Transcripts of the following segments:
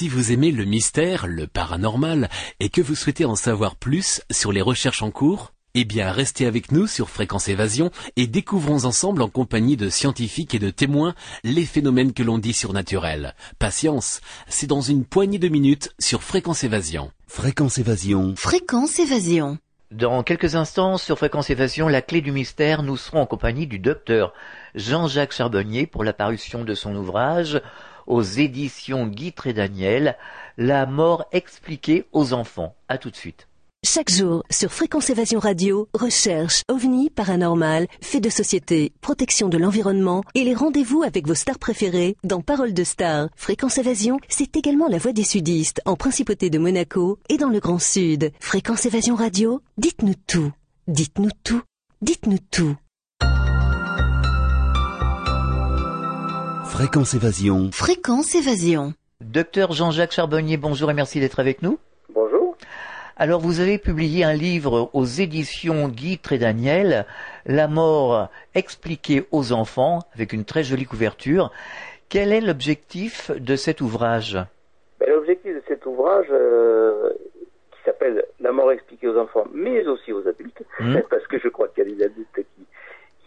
Si vous aimez le mystère, le paranormal, et que vous souhaitez en savoir plus sur les recherches en cours, eh bien, restez avec nous sur Fréquence Évasion et découvrons ensemble en compagnie de scientifiques et de témoins les phénomènes que l'on dit surnaturels. Patience, c'est dans une poignée de minutes sur Fréquence Évasion. Fréquence Évasion. Fréquence Évasion. Dans quelques instants, sur Fréquence Évasion, la clé du mystère, nous serons en compagnie du docteur Jean-Jacques Charbonnier pour la parution de son ouvrage aux éditions Guy et Daniel, La mort expliquée aux enfants. À tout de suite. Chaque jour, sur Fréquence Évasion Radio, recherche, ovni, paranormal, fait de société, protection de l'environnement et les rendez-vous avec vos stars préférées dans Parole de Stars. Fréquence Évasion, c'est également la voix des sudistes en Principauté de Monaco et dans le Grand Sud. Fréquence Évasion Radio, dites-nous tout. Dites-nous tout. Dites-nous tout. Fréquence Évasion. Fréquence Évasion. Docteur Jean-Jacques Charbonnier, bonjour et merci d'être avec nous. Bonjour. Alors vous avez publié un livre aux éditions Guy et Daniel, La mort expliquée aux enfants, avec une très jolie couverture. Quel est l'objectif de cet ouvrage? Ben, L'objectif de cet ouvrage, euh, qui s'appelle La mort expliquée aux enfants, mais aussi aux adultes, Mhm. parce que je crois qu'il y a des adultes qui,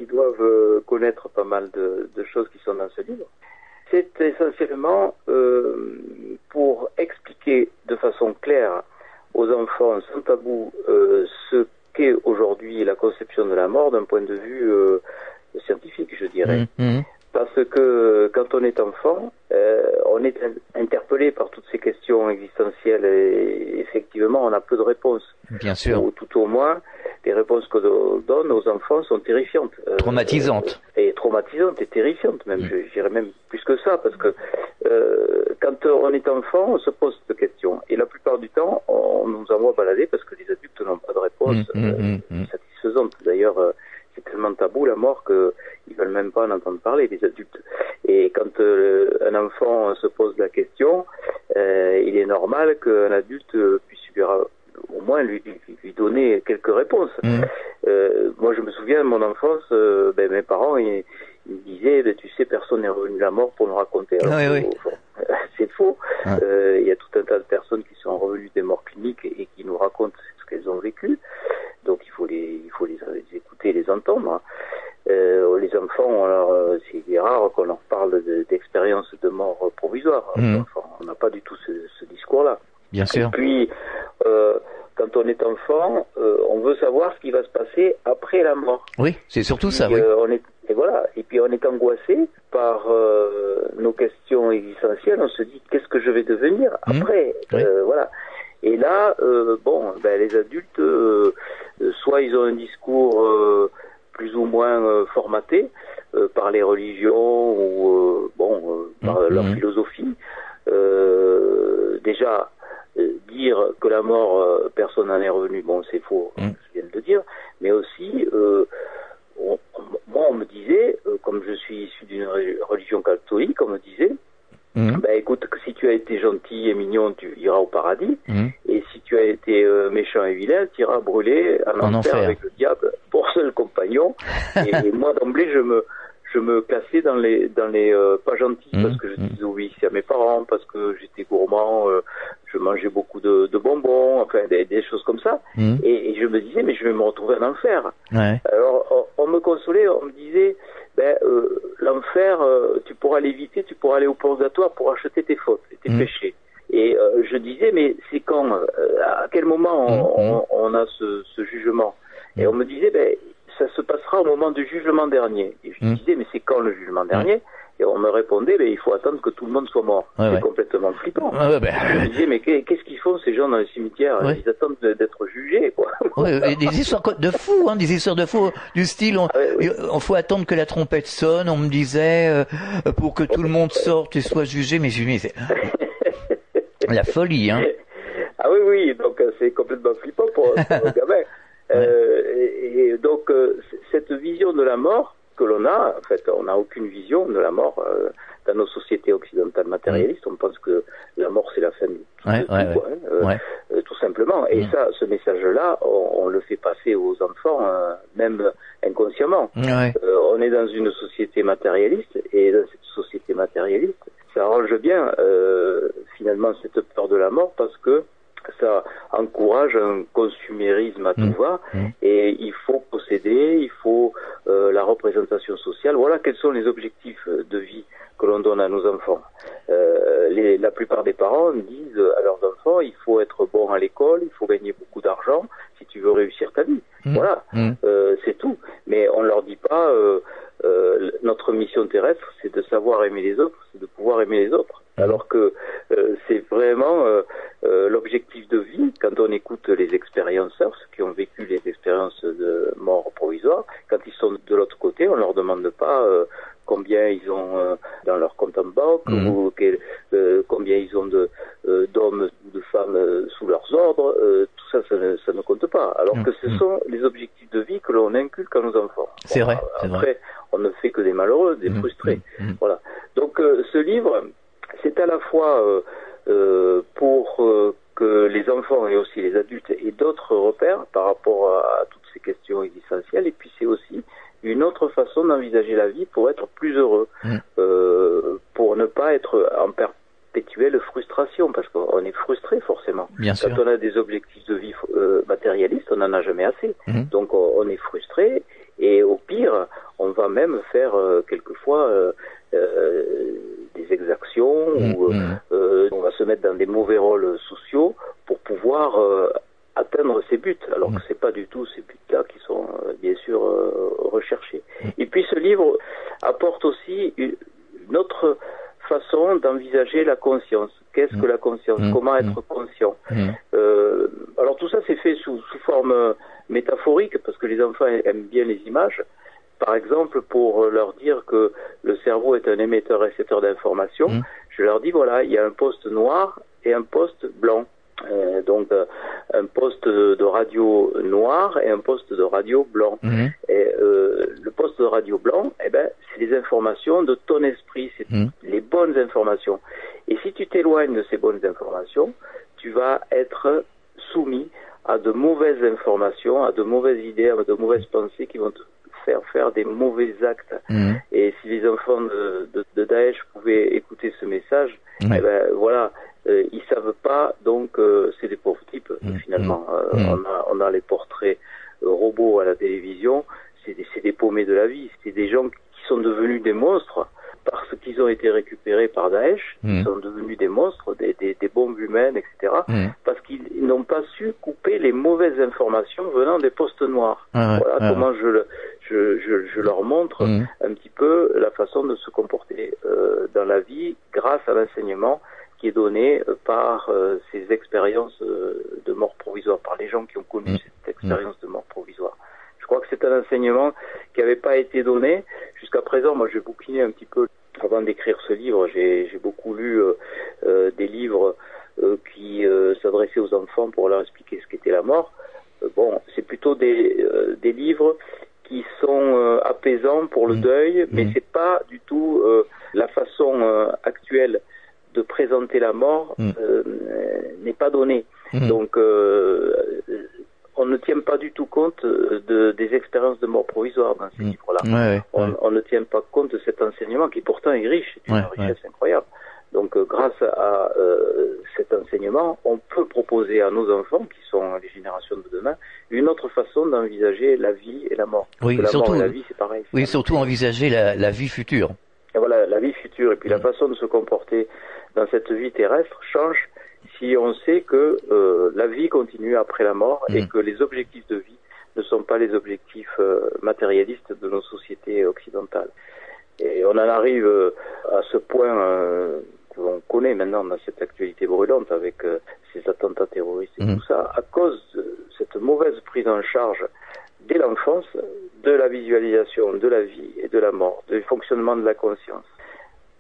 qui doivent euh, connaître pas mal de, de choses qui sont dans ce livre, c'est essentiellement euh, pour expliquer de façon claire aux enfants, sans tabou, euh, ce qu'est aujourd'hui la conception de la mort d'un point de vue euh, scientifique, je dirais. Mhm. Parce que quand on est enfant, on est in- interpellé par toutes ces questions existentielles et effectivement, on a peu de réponses. Bien sûr. Ou tout au moins, les réponses que l'on donne aux enfants sont terrifiantes. Euh, Traumatisantes. et traumatisantes et terrifiantes même. Mm. Je je dirais même plus que ça parce que euh, quand on est enfant, on se pose cette question. Et la plupart du temps, on nous envoie balader parce que les adultes n'ont pas de réponse Mhm, mhm, euh, mhm. satisfaisante. D'ailleurs, euh, c'est tellement tabou la mort que ils veulent même pas en entendre parler les adultes. Et quand euh, un enfant se pose la question, euh, il est normal qu'un adulte euh, puisse ra- au moins lui, lui, donner quelques réponses. Mhm. Euh, moi, je me souviens de mon enfance, euh, ben, mes parents, ils, ils disaient, ben, tu sais, personne n'est revenu de la mort pour nous raconter. Alors, Oui, oui. au fond, c'est faux. Euh, Il y a tout un tas de personnes qui sont revenues des morts cliniques et, qui nous racontent ce qu'elles ont vécu. Donc, il faut les, il faut les, les écouter, et les entendre. Euh, les enfants, alors, euh, c'est rare qu'on leur parle de- d'expériences de, mort provisoire. Enfants. On n'a pas du tout ce, ce discours-là. Bien Et sûr. puis, euh, quand on est enfant, euh, on veut savoir ce qui va se passer après la mort. Oui, c'est surtout ça, oui. euh, on est, et voilà. Et puis on est angoissé par euh, nos questions existentielles. On se dit qu'est-ce que je vais devenir Mhm. après. Oui. Euh, voilà. Et là, euh, bon, ben, les adultes, soit ils ont un discours euh, plus ou moins formaté euh, par les religions ou euh, bon euh, par Mhm. leur philosophie. Euh, déjà, euh, dire que la mort, euh, personne n'en est revenu, bon, c'est faux, Mhm. je viens de le dire, mais aussi, euh, on- moi, on me disait, comme je suis issu d'une re- religion catholique, on me disait, Mhm. ben écoute, que si tu as été gentil et mignon, tu iras au paradis, Mhm. et si tu as été méchant et vilain, tu iras brûler en, En enfer, enfer. avec le diable pour seul compagnon. et, moi, d'emblée, je me je me classais dans les dans les euh, pas gentils Mhm. parce que je disais oui à mes parents parce que j'étais gourmand euh, je mangeais beaucoup de, de bonbons enfin des, des choses comme ça Mhm. et, et je me disais mais je vais me retrouver en enfer Ouais. alors, on, on me consolait, on me disait, ben, euh, l'enfer, euh, tu pourras l'éviter, tu pourras aller au purgatoire pour acheter tes fautes et tes Mhm. péchés. Et euh, je disais, mais c'est quand, à quel moment on, Mhm. on- on a ce, ce jugement? Et on me disait, ben, ça se passera au moment du jugement dernier. Et je disais, mais c'est quand le jugement dernier? Et on me répondait, ben, il faut attendre que tout le monde soit mort. Ouais, c'est ouais. complètement flippant. Ouais, ben, Je me disais, mais qu'est- qu'est-ce qu'ils font ces gens dans les cimetières? Ouais. Ils attendent de- d'être jugés, quoi. Et des histoires de fous, hein, des histoires de fous du style. On, Ah faut attendre que la trompette sonne. On me disait euh, pour que tout le monde sorte et soit jugé. Mais je c'est la folie, hein. Ah oui, oui, donc euh, c'est complètement flippant pour, gamin. Euh, et, et donc cette vision de la mort que l'on a, en fait, on n'a aucune vision de la mort euh, dans nos sociétés occidentales matérialistes. On pense que la mort c'est la fin de tout, Ouais, tout, ouais, quoi, hein, euh, Ouais. euh, tout simplement. Et Mm. ça, ce message-là, on, on le fait passer aux enfants, euh, même inconsciemment. Ouais. Euh, on est dans une société matérialiste et dans cette société matérialiste, ça arrange bien euh, finalement cette peur de la mort parce que ça encourage un consumérisme à tout Mm. va Mm. et il faut posséder, il faut euh, la représentation sociale. Voilà quels sont les objectifs de vie que l'on donne à nos enfants. Euh, les- la plupart des parents disent à leurs enfants il faut être bon à l'école, il faut gagner beaucoup d'argent si tu veux réussir ta vie. Mm. Voilà, euh, c'est tout. Mais on leur dit pas notre mission terrestre, c'est de savoir aimer les autres, c'est de pouvoir aimer les autres. Alors que c'est vraiment euh, euh, l'objectif de vie. Quand on écoute les expérienceurs, ceux qui ont vécu les expériences de mort provisoire, quand ils sont de l'autre côté, on leur demande pas euh, combien ils ont euh, dans leur compte en banque Mhm. ou quel- euh, combien ils ont de euh, d'hommes ou de femmes euh, sous leurs ordres. euh, tout ça, ça ne, ça ne compte pas. Alors Mhm. que ce Mhm. sont les objectifs de vie que l'on inculque à nos enfants. C'est vrai, euh, Après, vrai. on ne fait que des malheureux, des Mm. frustrés. Voilà. Donc euh, ce livre, c'est à la fois euh, euh, pour euh, que les enfants et aussi les adultes aient d'autres repères par rapport à, à toutes ces questions existentielles, et puis c'est aussi une autre façon d'envisager la vie pour être plus heureux, Mm. euh, pour ne pas être en perpétuelle frustration, parce qu'on est frustré forcément. Bien sûr. Quand on a des objectifs de vie euh, matérialistes, on n'en a jamais assez. Mhm. Donc on, on est frustré et au pire, on va même faire euh, quelquefois Mhm. ou euh, Mhm. euh, on va se mettre dans des mauvais rôles sociaux pour pouvoir euh, atteindre ses buts, alors Mhm. que c'est pas du tout ces buts-là qui sont bien sûr recherchés. Et puis ce livre apporte aussi une, autre façon d'envisager la conscience. Qu'est-ce que la conscience? Comment être conscient Mhm. euh, alors tout ça c'est fait sous, sous forme euh, métaphorique parce que les enfants aiment bien les images. Par exemple, pour leur dire que le cerveau est un émetteur-récepteur d'informations, Mhm. je leur dis voilà, il y a un poste noir et un poste blanc. Euh, donc euh, un poste de radio noir et un poste de radio blanc. Mhm. Et euh, le poste de radio blanc, eh ben, c'est les informations de ton esprit, c'est Mhm. les bonnes informations. Et si tu t'éloignes de ces bonnes informations, tu vas être soumis à de mauvaises informations, à de mauvaises idées, à de mauvaises pensées qui vont te faire faire des mauvais actes. Mhm. Et si les enfants de, de, de Daesh pouvaient écouter ce message, Ouais. eh ben voilà, euh, ils savent pas, donc euh, c'est des pauvres types Mm, finalement. Euh, mm. on, a, on a les portraits euh, robots à la télévision, c'est des, c'est des paumés de la vie, c'est des gens qui sont devenus des monstres parce qu'ils ont été récupérés par Daesh, Mm. ils sont devenus des monstres, des, des, des bombes humaines, etc. Mhm. Parce qu'ils n'ont pas su couper les mauvaises informations venant des postes noirs. Ouais, ouais, voilà ouais, comment je, le- je, je, je leur montre Mhm. un petit peu la façon de se comporter euh, dans la vie grâce à l'enseignement qui est donné euh, par euh, ces expériences euh, de mort provisoire, par les gens qui ont connu Mm. cette expérience de mort provisoire. Je crois que c'est un enseignement qui n'avait pas été donné jusqu'à présent. Moi, j'ai bouquiné un petit peu avant d'écrire ce livre. J'ai beaucoup lu des livres qui s'adressaient aux enfants pour leur expliquer ce qu'était la mort. Bon, c'est plutôt des, euh, des livres qui sont euh, apaisants pour le Mhm. deuil, mais Mhm. c'est pas du tout euh, la façon euh, actuelle de présenter la mort euh, n'est pas donnée. Donc, on ne tient pas du tout compte de, des expériences de mort provisoire dans ces livres-là. Ouais, ouais, On, ouais. on ne tient pas compte de cet enseignement qui pourtant est riche, c'est une richesse incroyable. Donc, euh, grâce à euh, cet enseignement, on peut proposer à nos enfants, qui sont les générations de demain, une autre façon d'envisager la vie et la mort. Oui, la surtout- mort et la vie, c'est pareil. Oui, surtout envisager la, la vie future. Et voilà, la vie future et puis la façon de se comporter dans cette vie terrestre change si on sait que euh, la vie continue après la mort et Mm. que les objectifs de vie ne sont pas les objectifs euh, matérialistes de nos sociétés occidentales. Et on en arrive à ce point que l'on connaît maintenant dans cette actualité brûlante avec euh, ces attentats terroristes et Mhm. tout ça, à cause de cette mauvaise prise en charge dès l'enfance de la visualisation de la vie et de la mort, du fonctionnement de la conscience.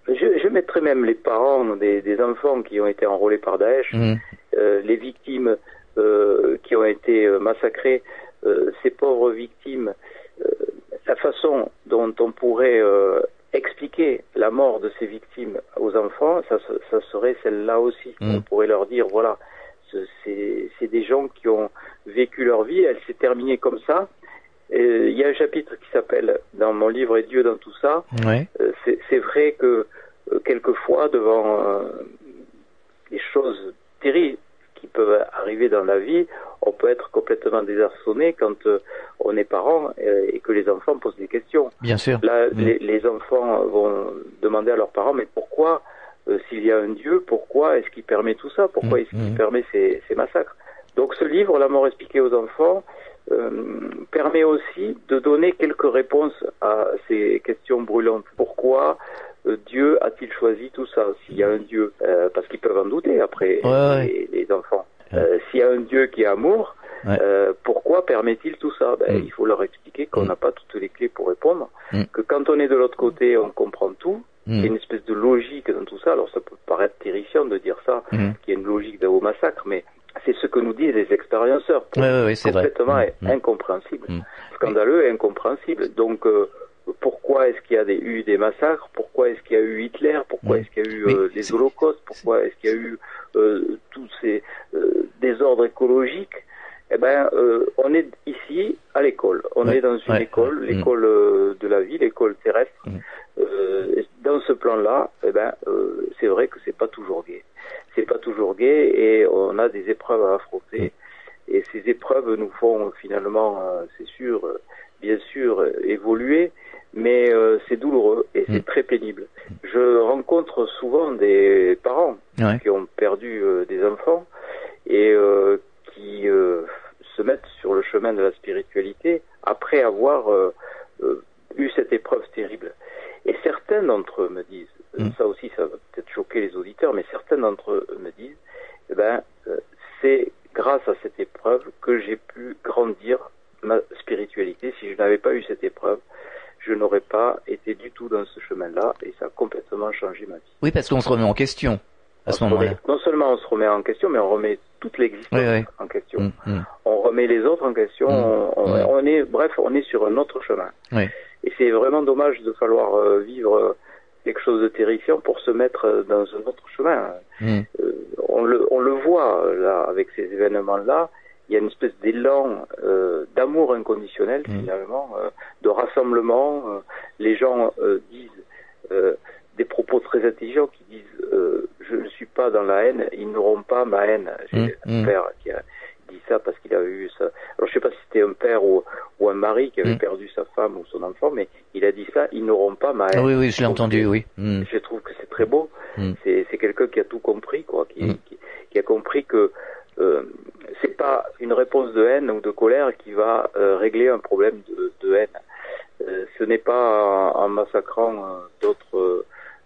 Je, je mettrais même les parents des, des enfants qui ont été enrôlés par Daesh, Mhm. euh, les victimes euh, qui ont été massacrées, ces pauvres victimes, la façon dont on pourrait expliquer la mort de ces victimes aux enfants, ça, se- ça serait celle-là aussi. Mm. On pourrait leur dire, voilà, ce- c'est des gens qui ont vécu leur vie, elle s'est terminée comme ça. Et Il y a un chapitre qui s'appelle, dans mon livre Et Dieu dans tout ça, Ouais. euh, c'est vrai que euh, quelquefois, devant euh, des arriver dans la vie, on peut être complètement désarçonné quand euh, on est parent euh, et que les enfants posent des questions. Bien sûr. Là, Mm. les, les enfants vont demander à leurs parents, mais pourquoi, euh, s'il y a un Dieu, pourquoi est-ce qu'il permet tout ça? Pourquoi Mm, est-ce qu'il mm. permet ces, ces massacres? Donc ce livre, La mort expliquée aux enfants, euh, permet aussi de donner quelques réponses à ces questions brûlantes. Pourquoi? Dieu a-t-il choisi tout ça S'il y a un Dieu, Euh, parce qu'ils peuvent en douter après Ouais, ouais. les, les enfants. Euh, S'il y a un Dieu qui est amour, euh, pourquoi permet-il tout ça? Ben, Mm. Il faut leur expliquer qu'on Mm. n'a pas toutes les clés pour répondre, Mm. que quand on est de l'autre côté, on comprend tout, il y a une espèce de logique dans tout ça. Alors ça peut paraître terrifiant de dire ça, qu'il y a une logique au massacre, mais c'est ce que nous disent les expérienceurs. C'est complètement incompréhensible, scandaleux et incompréhensible. Donc euh, pourquoi est-ce qu'il y a des, eu des massacres Pourquoi est-ce qu'il y a eu Hitler Pourquoi Mm. est-ce qu'il y a eu euh, les holocaustes Pourquoi est-ce qu'il y a eu euh, tous ces euh, désordres écologiques eh ben, euh, on est ici à l'école. On est dans une école, l'école euh, de la vie, l'école terrestre. Mm. Euh, dans ce plan-là, eh ben, euh, c'est vrai que c'est pas toujours gai. C'est pas toujours gai et on a des épreuves à affronter. Et ces épreuves nous font finalement, euh, c'est sûr, euh, bien sûr, euh, évoluer, mais euh, c'est douloureux et c'est Mm. très pénible. Je rencontre souvent des parents Ouais. qui ont perdu euh, des enfants et euh, qui se mettent sur le chemin de la spiritualité après avoir eu cette épreuve terrible. Et certains d'entre eux me disent, Mm. ça aussi ça va peut-être choquer les auditeurs, mais certains d'entre eux me disent, eh ben, c'est grâce à cette épreuve que j'ai pu grandir ma spiritualité. Si je n'avais pas eu cette épreuve, je n'aurais pas été du tout dans ce chemin-là et ça a complètement changé ma vie. Oui, parce qu'on se remet en question à ce On se moment-là. non seulement on se remet en question, mais on remet toute l'existence Oui, oui. en question. Mm, mm. On remet les autres en question. Mm. On, on- Ouais. on est, bref, on est sur un autre chemin. Oui. Et c'est vraiment dommage de falloir euh, vivre euh, quelque chose de terrifiant pour se mettre euh, dans un autre chemin. Euh, on, le, on le voit là avec ces événements-là. Il y a une espèce d'élan euh, d'amour inconditionnel Mm. finalement, euh, de rassemblement. euh, les gens disent des propos très intelligents qui disent je ne suis pas dans la haine, ils n'auront pas ma haine. J'ai Mm, un mm. père qui a dit ça parce qu'il avait eu ça. Alors je sais pas si c'était un père ou, ou un mari qui avait perdu sa femme ou son enfant, mais il a dit ça, ils n'auront pas ma haine. Ah oui, oui, je l'ai entendu, oui. Je trouve que c'est très beau. C'est, quelqu'un qui a tout compris, quoi, qui, qui, qui a compris que euh, c'est pas une réponse de haine ou de colère qui va euh, régler un problème de, de haine. Euh, ce n'est pas en, en massacrant euh, d'autres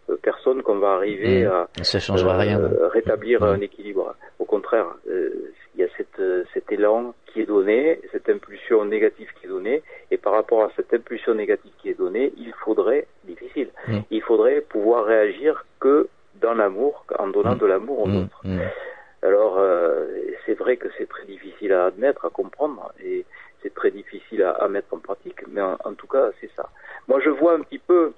euh, personnes qu'on va arriver Mm. à Ça changera euh, rien. rétablir Mm. un équilibre. Au contraire, euh, il y a cette, cet élan qui est donné, cette impulsion négative qui est donnée, et par rapport à cette impulsion négative qui est donnée, il faudrait, difficile, Mm. il faudrait pouvoir réagir que dans l'amour, en donnant de l'amour aux autres. Alors, euh, c'est vrai que c'est très difficile à admettre, à comprendre, et c'est très difficile à, à mettre en pratique, mais en, en tout cas, c'est ça. Moi, je vois un petit peu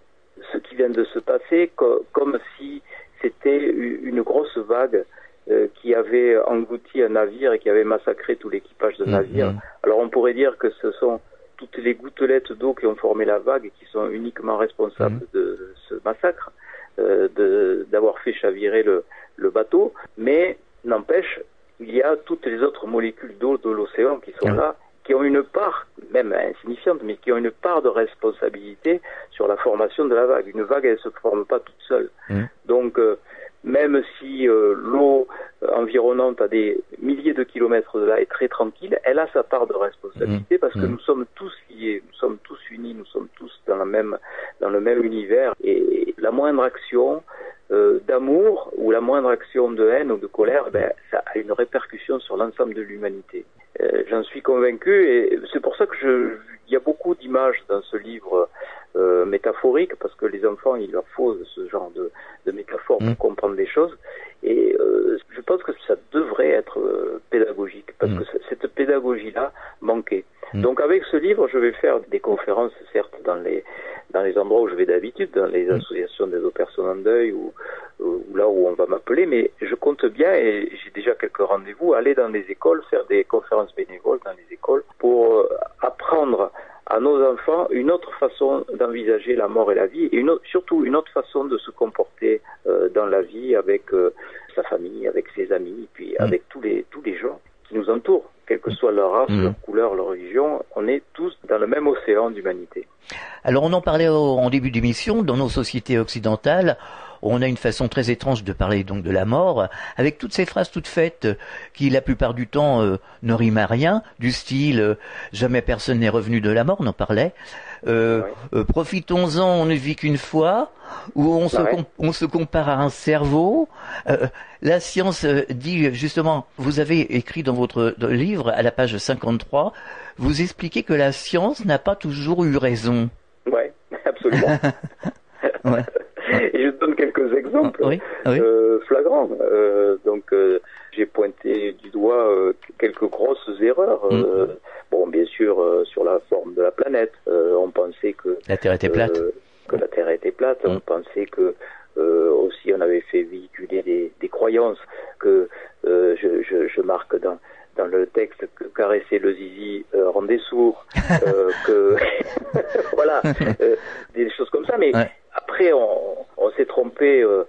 ce qui vient de se passer co- comme si c'était une grosse vague euh, qui avait englouti un navire et qui avait massacré tout l'équipage de Mm, navire. mm. Alors, on pourrait dire que ce sont toutes les gouttelettes d'eau qui ont formé la vague et qui sont uniquement responsables de ce massacre, euh, d'avoir fait chavirer le, le bateau, mais n'empêche, il y a toutes les autres molécules d'eau de l'océan qui sont Ouais. là, qui ont une part, même insignifiante, mais qui ont une part de responsabilité sur la formation de la vague. Une vague, elle se forme pas toute seule. Mhm. Donc, euh, même si euh, l'eau euh, environnante à des milliers de kilomètres de là est très tranquille, elle a sa part de responsabilité parce que Mhm. nous sommes tous liés, nous sommes tous unis, nous sommes tous dans la même dans le même univers et la moindre action euh, d'amour ou la moindre action de haine ou de colère, ben, ça a une répercussion sur l'ensemble de l'humanité. Euh, J'en suis convaincu et c'est pour ça que je, il y a beaucoup d'images dans ce livre euh, métaphorique parce que les enfants, il leur faut ce genre de, de métaphores pour Mm. comprendre les choses et euh, je pense que ça devrait être euh, pédagogique parce Mm. que cette pédagogie-là manquait. Mm. Donc avec ce livre, je vais faire des conférences, certes, dans les dans les endroits où je vais d'habitude, dans les Mm. associations des autres personnes en deuil ou, ou là où on va m'appeler, mais je compte bien et j'ai déjà quelques rendez-vous, aller dans les écoles, faire des conférences bénévoles dans les écoles pour euh, apprendre à nos enfants une autre façon d'envisager la mort et la vie, et une autre- surtout une autre façon de se comporter euh, dans la vie avec euh, sa famille, avec ses amis, et puis Mm. avec tous les tous les gens qui nous entourent, quelle que soit leur race, Mhm. leur couleur, leur religion, on est tous dans le même océan d'humanité. Alors on en parlait au- en début d'émission, dans nos sociétés occidentales, on a une façon très étrange de parler donc de la mort, avec toutes ces phrases toutes faites euh, qui la plupart du temps euh, ne riment à rien, du style euh, jamais personne n'est revenu de la mort, on en parlait. Euh, euh, Profitons-en, on ne vit qu'une fois, ou on se, Ouais. com- on se compare à un cerveau. Euh, la science dit justement, vous avez écrit dans votre livre à la page 53, vous expliquez que la science n'a pas toujours eu raison. Ouais, absolument. Ouais. Et je donne quelques exemples Oui, oui. euh, flagrants. Euh, donc, euh, j'ai pointé du doigt quelques grosses erreurs. Euh, Bon, bien sûr, sur la forme de la planète, pensait que La Terre était plate. euh, que la Terre était plate. Mm. On pensait que euh, aussi on avait fait véhiculer des, des croyances que euh, je, je, je marque dans dans le texte que caresser le zizi rendait sourd, que voilà, euh, des choses comme ça. Mais Ouais. après, on, on s'est trompé euh,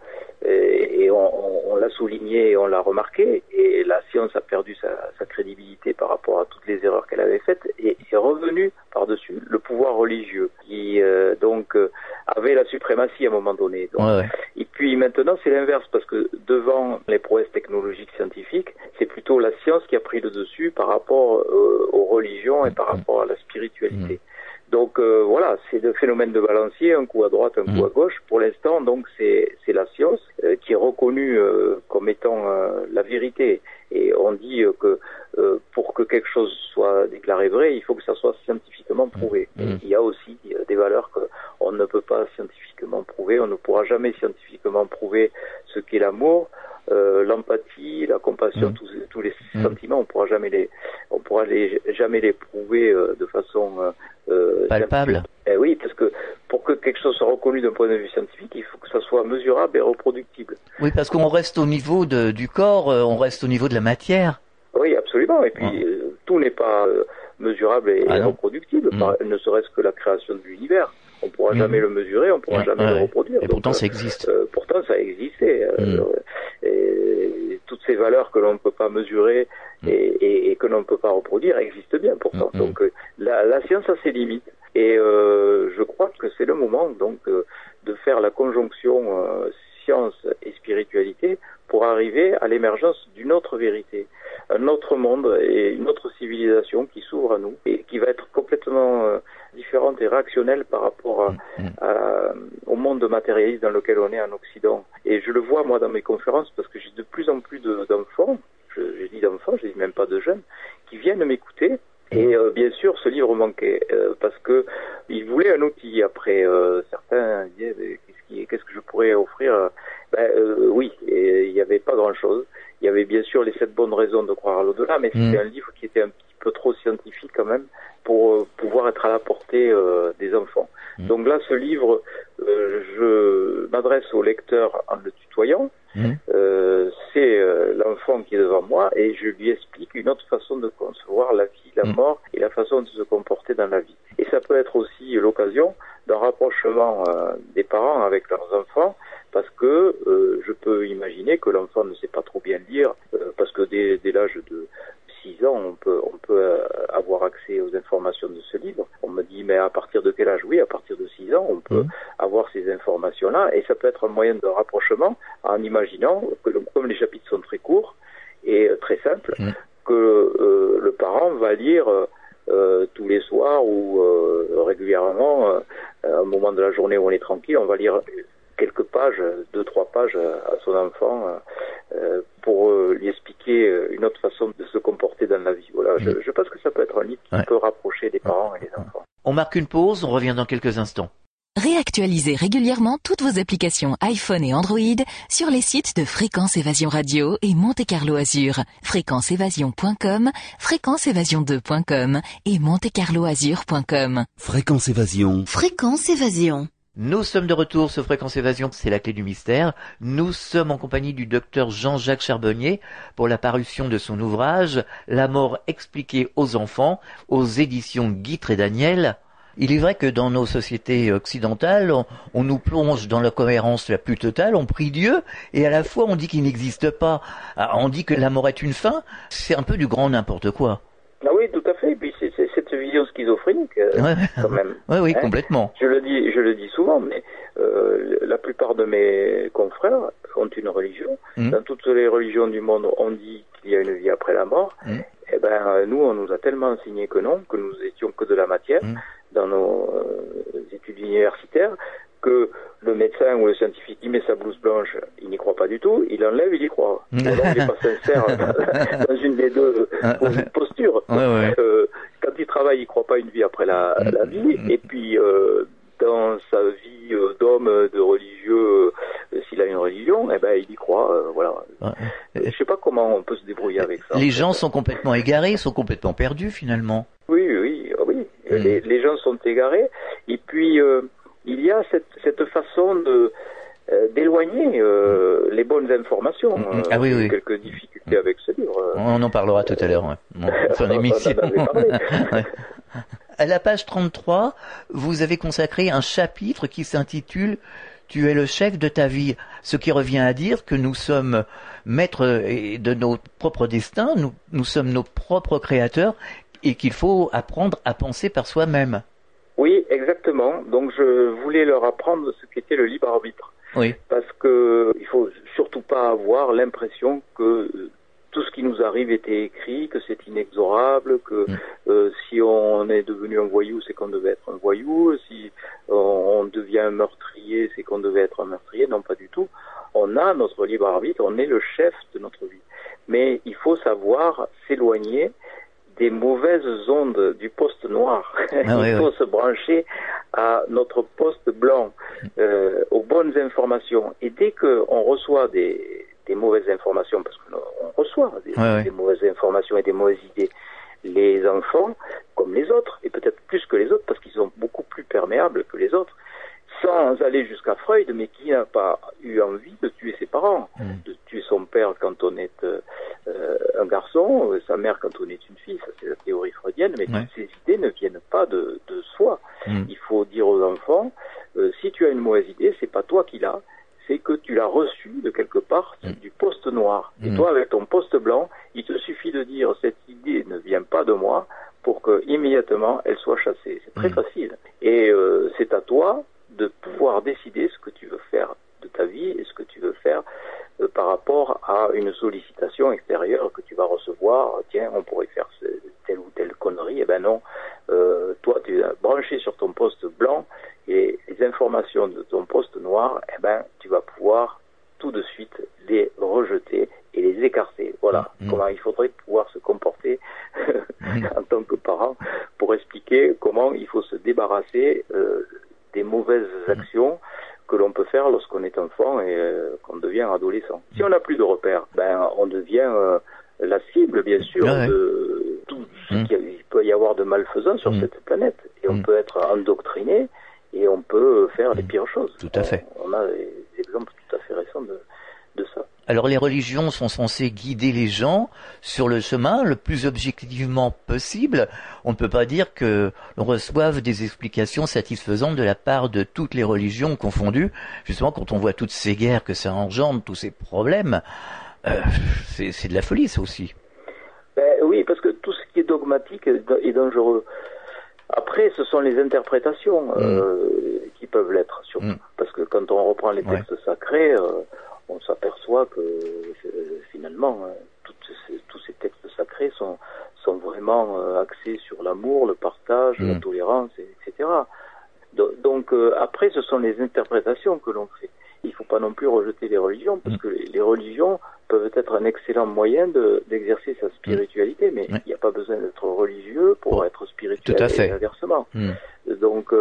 et, et on, on- on l'a souligné et on l'a remarqué. Et la science a perdu sa, sa crédibilité par rapport à toutes les erreurs qu'elle avait faites et est revenu par-dessus le pouvoir religieux qui euh, donc euh, avait la suprématie à un moment donné. Donc, Ouais, ouais. et puis maintenant, c'est l'inverse, parce que devant les prouesses technologiques scientifiques, c'est plutôt la science qui a pris le dessus par rapport euh, aux religions et par rapport à la spiritualité. Donc euh, voilà, c'est le phénomène de balancier, un coup à droite, un coup Mm. à gauche. Pour l'instant, donc c'est c'est la science euh, qui est reconnue euh, comme étant euh, la vérité. Et on dit euh, que euh, pour que quelque chose soit déclaré vrai, il faut que ça soit scientifiquement prouvé. Mm. Et il y a aussi euh, des valeurs que on ne peut pas scientifiquement prouver. On ne pourra jamais scientifiquement prouver ce qu'est l'amour, euh, l'empathie, la compassion, Mm. tous, tous les Mm. sentiments. On pourra jamais les, on pourra les, jamais les prouver euh, de façon euh, euh, Palpable. scientifique. Eh oui, parce que pour que quelque chose soit reconnu d'un point de vue scientifique, il faut que ça soit mesurable et reproductible. Oui, parce qu'on reste au niveau de, du corps, euh, on reste au niveau de la matière. Oui, absolument. Et puis Ouais. euh, tout n'est pas euh, mesurable et Ah reproductible. Mm. Ne serait-ce que la création de l'univers. On pourra Mm. jamais le mesurer, on pourra Ouais, jamais ouais, le reproduire. Et Donc, pourtant, ça existe. Euh, pourtant, ça existait. Euh, Mm. et toutes ces valeurs que l'on ne peut pas mesurer Mm. et, que l'on ne peut pas reproduire existent bien pourtant. Donc, la, la science a ses limites. Et je crois que c'est le moment donc de faire la conjonction science et spiritualité pour arriver à l'émergence d'une autre vérité, un autre monde et une autre civilisation qui s'ouvre à nous et qui va être complètement euh, différente et réactionnelle par rapport à, Mm, à- au monde matérialiste dans lequel on est en Occident. Et je le vois moi dans mes conférences parce que j'ai de plus en plus de- d'enfants, je, je dis d'enfants, je dis même pas de jeunes, qui viennent m'écouter. Et euh, bien sûr, ce livre manquait euh, parce que ils voulaient un outil. Après, euh, certains disaient qui- qu'est-ce que je pourrais offrir ben, euh, Oui, il n'y avait pas grand-chose. Il y avait bien sûr les sept bonnes raisons de croire à l'au-delà, mais Mm. c'était un livre qui était un petit peu trop scientifique quand même pour euh, pouvoir être à la portée euh, des enfants. Mm. Donc là, ce livre, euh, je m'adresse au lecteur en le tutoyant. Mm. Euh, c'est euh, l'enfant qui est devant moi et je lui explique une autre façon de concevoir la vie, la Mm. mort et la façon de se comporter dans la vie. Et ça peut être aussi l'occasion d'un rapprochement euh, des parents avec leurs enfants parce que je peux imaginer que l'enfant ne sait pas trop bien lire parce que dès, dès l'âge de 6 ans, on peut, on peut euh, avoir accès aux informations de ce livre. On me dit, mais à partir de quel âge? Oui, à partir de 6 ans, on peut Mhm. avoir ces informations-là et ça peut être un moyen de rapprochement en imaginant que, comme les chapitres sont très courts et euh, très simples, Mhm. que euh, le parent va lire euh, tous les soirs ou euh, régulièrement, à un moment de la journée où on est tranquille, on va lire quelques pages, deux, trois pages euh, à son enfant euh, euh, pour lui expliquer une autre façon de se comporter dans la vie. Voilà, je, je pense que ça peut être un livre qui Ouais. peut rapprocher les parents et les enfants. On marque une pause, on revient dans quelques instants. Réactualisez régulièrement toutes vos applications iPhone et Android sur les sites de Fréquence Évasion Radio et Monte Carlo Azur, fréquenceévasion.com, fréquenceévasion2.com et montecarloazur.com. Fréquence Évasion. Fréquence Évasion. Nous sommes de retour sur Fréquence Évasion, c'est la clé du mystère. Nous sommes en compagnie du docteur Jean-Jacques Charbonnier pour la parution de son ouvrage La mort expliquée aux enfants aux éditions Guitre et Daniel. Il est vrai que dans nos sociétés occidentales, on, nous plonge dans la cohérence la plus totale, on prie Dieu, et à la fois on dit qu'il n'existe pas. Ah, on dit que la mort est une fin. C'est un peu du grand n'importe quoi. Ah oui, tout à fait. Et puis c'est cette vision schizophrénique, euh, quand même. Oui, oui, hein complètement. Je le dis, je le dis souvent, mais euh, la plupart de mes confrères ont une religion. Mmh. Dans toutes les religions du monde, on dit qu'il y a une vie après la mort. Mmh. Eh ben, nous, on nous a tellement enseigné que non, que nous étions que de la matière mmh. dans nos euh, études universitaires, que le médecin ou le scientifique qui met sa blouse blanche, il n'y croit pas du tout, il enlève, il y croit. il n'est pas sincère dans une des deux postures. Euh, quand il travaille, il ne croit pas une vie après la, la vie, et puis euh, dans sa vie euh, d'homme, de religieux, s'il a une religion, eh ben il y croit. voilà. Je ne sais pas comment on peut se débrouiller avec ça. Les gens sont complètement égarés, sont complètement perdus finalement. Oui, oui, oui. Mm. Les, les, gens sont égarés, et puis il y a cette, cette façon de euh, d'éloigner euh, les bonnes informations. Mm, mm. ah oui, oui. Quelques difficultés avec ce livre. On en parlera tout à l'heure. Ouais. Son émission. à la page 33, vous avez consacré un chapitre qui s'intitule tu es le chef de ta vie, ce qui revient à dire que nous sommes maîtres de nos propres destins, nous, nous sommes nos propres créateurs et qu'il faut apprendre à penser par soi-même. Oui, exactement. Donc je voulais leur apprendre ce qu'était le libre arbitre. Oui. Parce que il faut surtout pas avoir l'impression que tout ce qui nous arrive était écrit, que c'est inexorable, que mm. euh, si on est devenu un voyou, c'est qu'on devait être un voyou, si on, devient un meurtrier, c'est qu'on devait être un meurtrier. Non, pas du tout. On a notre libre arbitre, on est le chef de notre vie. Mais il faut savoir s'éloigner des mauvaises ondes du poste noir. Ah Il faut se brancher à notre poste blanc, euh, aux bonnes informations. Et dès qu'on reçoit des, des, mauvaises informations, parce qu'on reçoit des, des, mauvaises informations et des mauvaises idées, les enfants, comme les autres, et peut-être plus que les autres, parce qu'ils sont beaucoup plus perméables que les autres, sans aller jusqu'à Freud, mais qui n'a pas eu envie de tuer ses parents, mm. de tuer son père quand on est euh, un garçon, euh, sa mère quand on est une fille, ça c'est la théorie freudienne, mais ces idées ne viennent pas de, de soi. Mm. Il faut dire aux enfants, euh, si tu as une mauvaise idée, c'est pas toi qui l'as, c'est que tu l'as reçue de quelque part mm. du poste noir. Et toi, avec ton poste blanc, il te suffit de dire cette idée ne vient pas de moi pour que immédiatement elle soit chassée. C'est très facile. Et c'est à toi de pouvoir décider ce que tu veux faire de ta vie et ce que tu veux faire euh, par à une sollicitation extérieure que tu vas recevoir. Tiens, on pourrait faire telle ou telle connerie. Eh ben non, euh, toi tu es branché sur ton poste blanc et les informations de ton poste noir, eh ben tu vas pouvoir tout de suite les rejeter et les écarter. Voilà mmh. comment il faudrait pouvoir se comporter mmh. en tant que parent pour expliquer comment il faut se débarrasser euh, des mauvaises mm. actions que l'on peut faire lorsqu'on est enfant et euh, qu'on devient adolescent. Si on n'a plus de repères, ben on devient euh, la cible, bien sûr, de tout ce mm. qu'il peut y sur mm. cette planète. Et on peut être endoctriné et on peut faire les pires choses. Tout à fait. On, a des exemples tout à fait récents de, de ça. Alors les religions sont censées guider les gens sur le chemin le plus objectivement possible. On ne peut pas dire que l'on reçoive des explications satisfaisantes de la part de toutes les religions confondues. Justement, quand on voit toutes ces guerres que ça engendre, tous ces problèmes, euh, c'est de la folie, ça aussi. Ben, oui, parce que tout dogmatique est dangereux. Après, ce sont les interprétations mm. euh, qui peuvent l'être, surtout. Mm. Parce que quand on reprend les textes sacrés, euh, on s'aperçoit que euh, finalement, tous ces textes sacrés sont, sont vraiment axés sur l'amour, le partage, la mm. tolérance, etc. Donc après, ce sont les interprétations que l'on fait. Il ne faut pas non plus rejeter les religions, parce mm. que les, religions peuvent être un excellent moyen d'exercer sa spiritualité, mais il n'y a pas besoin d'être religieux pour être spirituel Tout à fait. inversement. Mm. Donc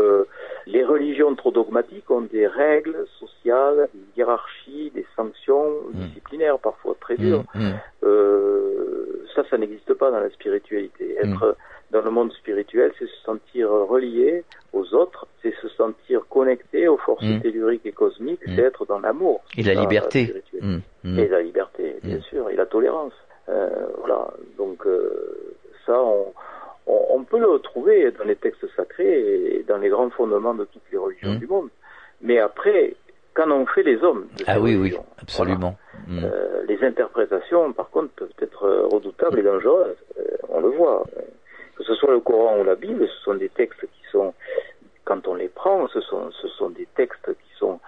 les religions trop dogmatiques ont des règles sociales, des hiérarchies, des sanctions mm. disciplinaires parfois très mm, dures. Mm. Euh, ça, ça n'existe pas dans la spiritualité. Être dans le monde spirituel, c'est se sentir relié aux autres, c'est se sentir connecté aux forces telluriques et cosmiques, c'est être dans l'amour. Et la liberté. et la liberté, bien sûr, et la tolérance. Euh, voilà. Donc euh, ça, on, on peut le retrouver dans les textes sacrés et dans les grands fondements de toutes les religions du monde. Mais après, qu'en ont fait les hommes de Ah oui, oui, absolument. Mm. Voilà. Euh, les interprétations, par contre, peuvent être redoutables et dangereuses. Euh, on le voit. Que ce soit le Coran ou la Bible, ce sont des textes qui sont, quand on les prend, ce sont, ce sont des textes qui sont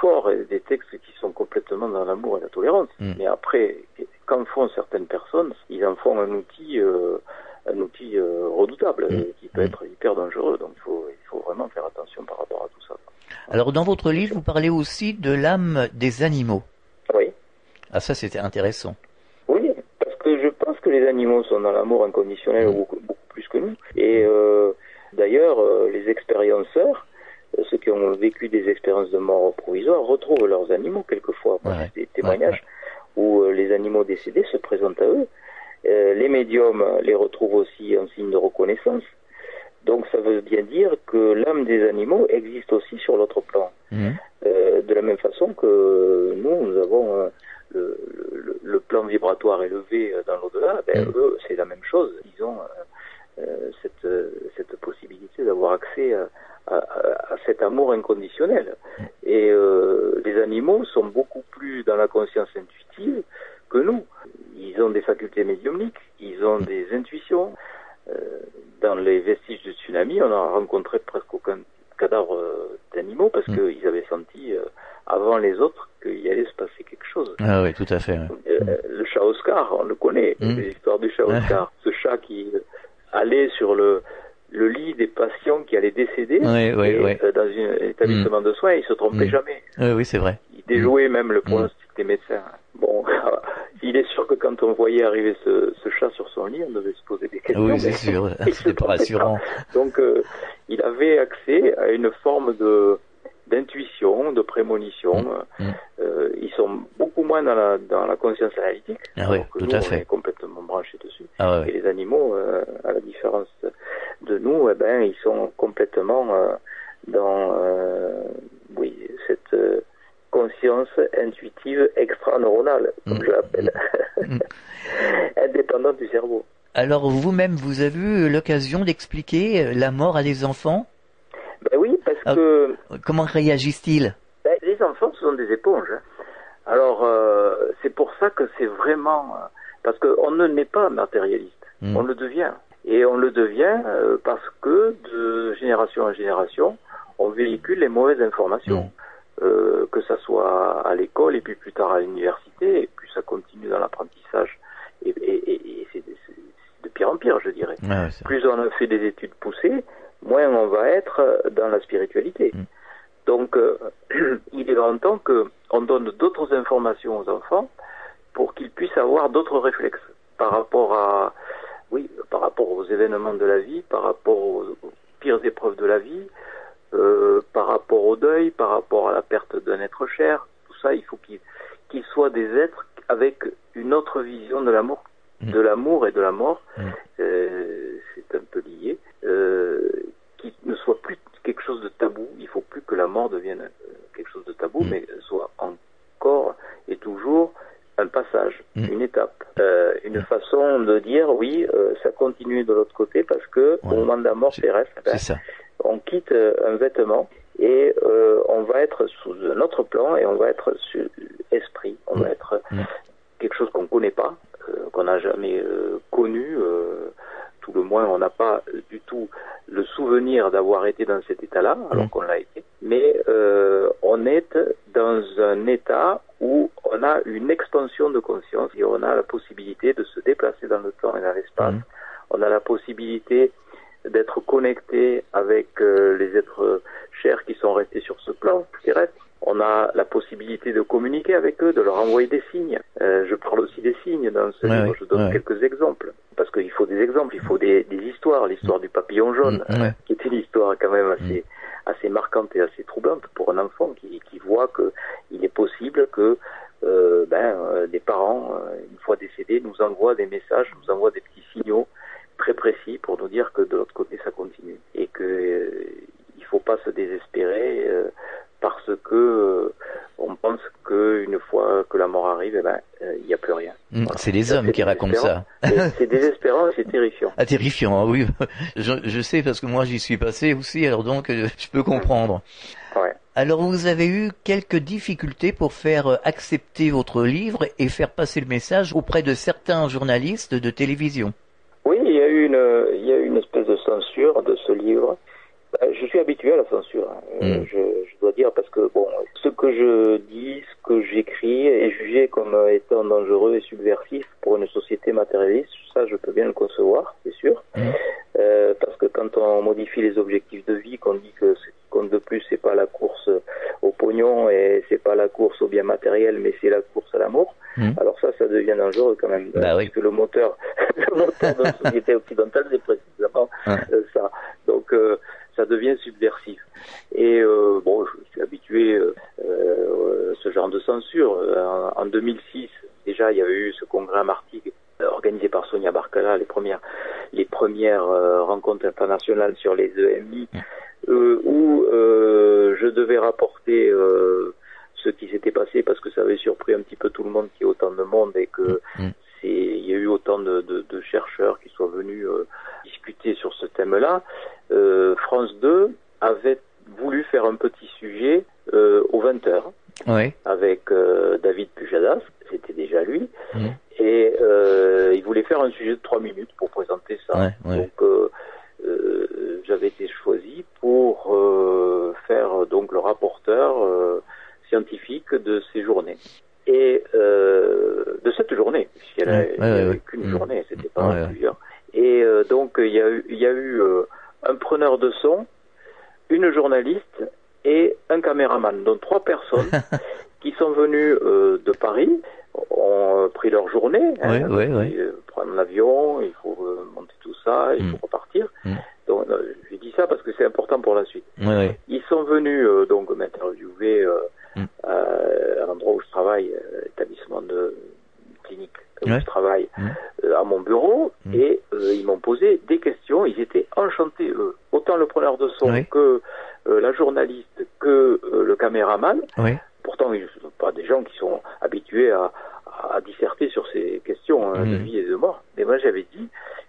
forts et des textes qui sont complètement dans l'amour et la tolérance. Mm. Mais après, qu'en font certaines personnes Ils en font un outil, euh, un outil euh, redoutable Mm. et qui peut Mm. être hyper dangereux. Donc il faut, il faut vraiment faire attention par rapport à tout ça. Alors dans votre livre, vous parlez aussi de l'âme des animaux. Oui. Ah ça c'était intéressant. Oui, parce que je pense que les animaux sont dans l'amour inconditionnel Mm. Et euh, d'ailleurs, euh, les expérienceurs, euh, ceux qui ont vécu des expériences de mort provisoire, retrouvent leurs animaux quelquefois. Ouais. des témoignages où les animaux décédés se présentent à eux. Les médiums les retrouvent aussi en signe de reconnaissance. Donc ça veut bien dire que l'âme des animaux existe aussi sur l'autre plan. Euh, de la même façon que nous, nous avons euh, le, le- le plan vibratoire élevé dans l'au-delà, ben, Mm. eux, c'est la même chose. Ils ont cette, euh, cette possibilité d'avoir accès à, à- à- cet amour inconditionnel. Et euh, les animaux sont beaucoup plus dans la conscience intuitive que nous. Ils ont des facultés médiumniques, ils ont des intuitions. Euh, dans les vestiges du tsunami, on n'a rencontré presque aucun cadavre euh, d'animaux parce Mm. qu'ils avaient senti euh, avant les autres qu'il allait se passer quelque chose. Ah oui, tout à fait. Euh, Le chat Oscar, on le connaît, Mm. l'histoire du chat. Oscar. Ce chat qui euh, allait sur le, le lit des patients qui allaient décéder Oui, oui, et, oui. euh, dans un établissement de soins, il se trompait Mm. jamais. Oui, oui, c'est vrai. Il déjouait même le Mm. pronostic des médecins. Bon, il est sûr que quand on voyait arriver ce, ce chat sur son lit, on devait se poser des questions. Oui, c'est sûr. C'était pas rassurant. donc, euh, il avait accès à une forme de d'intuition, de prémonition. Mm. Mm. Euh, ils sont beaucoup moins dans la, dans la conscience analytique. Ah oui, alors que tout nous, à On fait. est complètement branchés dessus. Ah Et les animaux, euh, à la différence de nous, eh ben, ils sont complètement euh, dans oui, cette conscience intuitive extra-neuronale, comme Mm. je l'appelle, Mm. indépendante du cerveau. Alors vous-même, vous avez eu l'occasion d'expliquer la mort à des enfants? Ah. que Comment réagissent-ils? Ben, les enfants, ce sont des éponges. hein. Alors, euh, c'est pour ça que c'est vraiment... euh, Parce qu'on ne n'est pas matérialiste, Mm. on le devient. Et on le devient euh, parce que de génération en génération, on véhicule les mauvaises informations. Euh, que ça soit à l'école et puis plus tard à l'université, et puis ça continue dans l'apprentissage. Et, et- et- et c'est de pire en pire, je dirais vrai. plus on a fait des études poussées, moins on va être dans la spiritualité. Mm. Donc, euh, il est grand temps qu'on donne d'autres informations aux enfants pour qu'ils puissent avoir d'autres réflexes par rapport à, oui, par rapport aux événements de la vie, par rapport aux, aux pires épreuves de la vie, euh, par rapport au deuil, par rapport à la perte d'un être cher. Tout ça, il faut qu'ils soient des êtres avec une autre vision de l'amour, Mm. de l'amour et de la mort. Mm. Euh, c'est un peu lié. Euh, qui ne soit plus quelque chose de tabou. Il faut plus que la mort devienne euh, quelque chose de tabou, Mm. mais soit encore et toujours un passage, Mm. une étape, euh, une façon de dire oui, euh, ça continue de l'autre côté parce que au moment de la mort terrestre, ben, on quitte un vêtement et euh, on va être sous un autre plan et on va être sur esprit, on Mm. va être Mm. quelque chose qu'on connaît pas, qu'on n'a jamais connu, tout le moins on n'a pas du tout le souvenir d'avoir été dans cet état-là, alors Mm. qu'on l'a été, mais euh, on est dans un état où on a une expansion de conscience et on a la possibilité de se déplacer dans le temps et dans l'espace, Mm. on a la possibilité d'être connecté avec euh, les êtres chers qui sont restés sur ce plan terrestre. On a la possibilité de communiquer avec eux, de leur envoyer des signes. Euh, je parle aussi des signes dans ce Ouais, livre, je donne ouais. quelques exemples. Parce qu'il faut des exemples, il faut des, des histoires. L'histoire du papillon jaune, Mm, ouais. qui est une histoire quand même assez, assez marquante et assez troublante pour un enfant qui, qui voit que il est possible que euh, ben, euh, des parents, euh, une fois décédés, nous envoient des messages, nous envoient des petits signaux très précis pour nous dire que de l'autre côté ça continue et que euh, il faut pas se désespérer euh, parce que euh, on pense qu'une fois que la mort arrive, eh ben, euh, il n'y a plus rien. Mm, c'est les hommes qui racontent ça. c'est désespérant et c'est terrifiant. Ah, terrifiant, oui. Je, je, sais parce que moi j'y suis passé aussi, alors donc euh, je peux comprendre. Ouais. Alors vous avez eu quelques difficultés pour faire accepter votre livre et faire passer le message auprès de certains journalistes de télévision. Oui, il y a eu une, il y a eu une espèce de censure de ce livre. Bah, je suis habitué à la censure, hein. Euh, Mm. je, je dois dire, parce que bon, ce que je dis, ce que j'écris est jugé comme étant dangereux et subversif pour une société matérialiste. Ça, je peux bien le concevoir, c'est sûr. Mm. Euh, parce que quand on modifie les objectifs de vie, qu'on dit que ce qui compte de plus, c'est pas la course au pognon et c'est pas la course au bien matériel, mais c'est la course à l'amour. Mm. Alors ça, ça devient dangereux quand même. Bah oui. Parce que le moteur, le moteur de la société occidentale, c'est précisément Ouais. euh, ça. Donc euh, ça devient subversif. Et euh, bon, je suis habitué euh, euh, à ce genre de censure. En, en 2006, déjà, il y avait eu ce congrès à Martigues euh, organisé par Sonia Barcala, les premières, les premières euh, rencontres internationales sur les EMI, euh, où euh, je devais rapporter euh, ce qui s'était passé parce que ça avait surpris un petit peu tout le monde qu'il y ait autant de monde et que Mm. Il y a eu autant de, de- de chercheurs qui soient venus euh, discuter sur ce thème-là. Euh, France 2 avait voulu faire un petit sujet euh, aux 20 heures avec David Pujadas, c'était déjà lui, Mhm. et il voulait faire un sujet de trois minutes pour présenter ça. Ouais, ouais. Donc j'avais été choisi pour faire donc le rapporteur scientifique de ces journées. Et euh, de cette journée, puisqu'il n'y Ouais, avait ouais. qu'une Mhm. journée, c'était pas plusieurs. Et euh, donc il y a eu, il y a eu euh, un preneur de son, une journaliste et un caméraman, donc trois personnes qui sont venues euh, de Paris, ont euh, pris leur journée, ouais. et, euh, prendre l'avion, il faut monter tout ça, il faut repartir. Mm. Donc je dis ça parce que c'est important pour la suite. Ils sont venus euh, donc m'interviewer euh, Mm. euh, à l'endroit où je travaille, euh, établissement de clinique où Ouais. je travaille, Mm. euh, à mon bureau, Mm. et euh, ils m'ont posé des questions. Ils étaient enchantés, eux. Autant le preneur de son Oui. que euh, la journaliste, que euh, le caméraman. Oui. Pourtant, ils ne sont pas des gens qui sont habitués à, à disserter sur ces questions hein, de Mm. vie et de mort. Mais moi, j'avais dit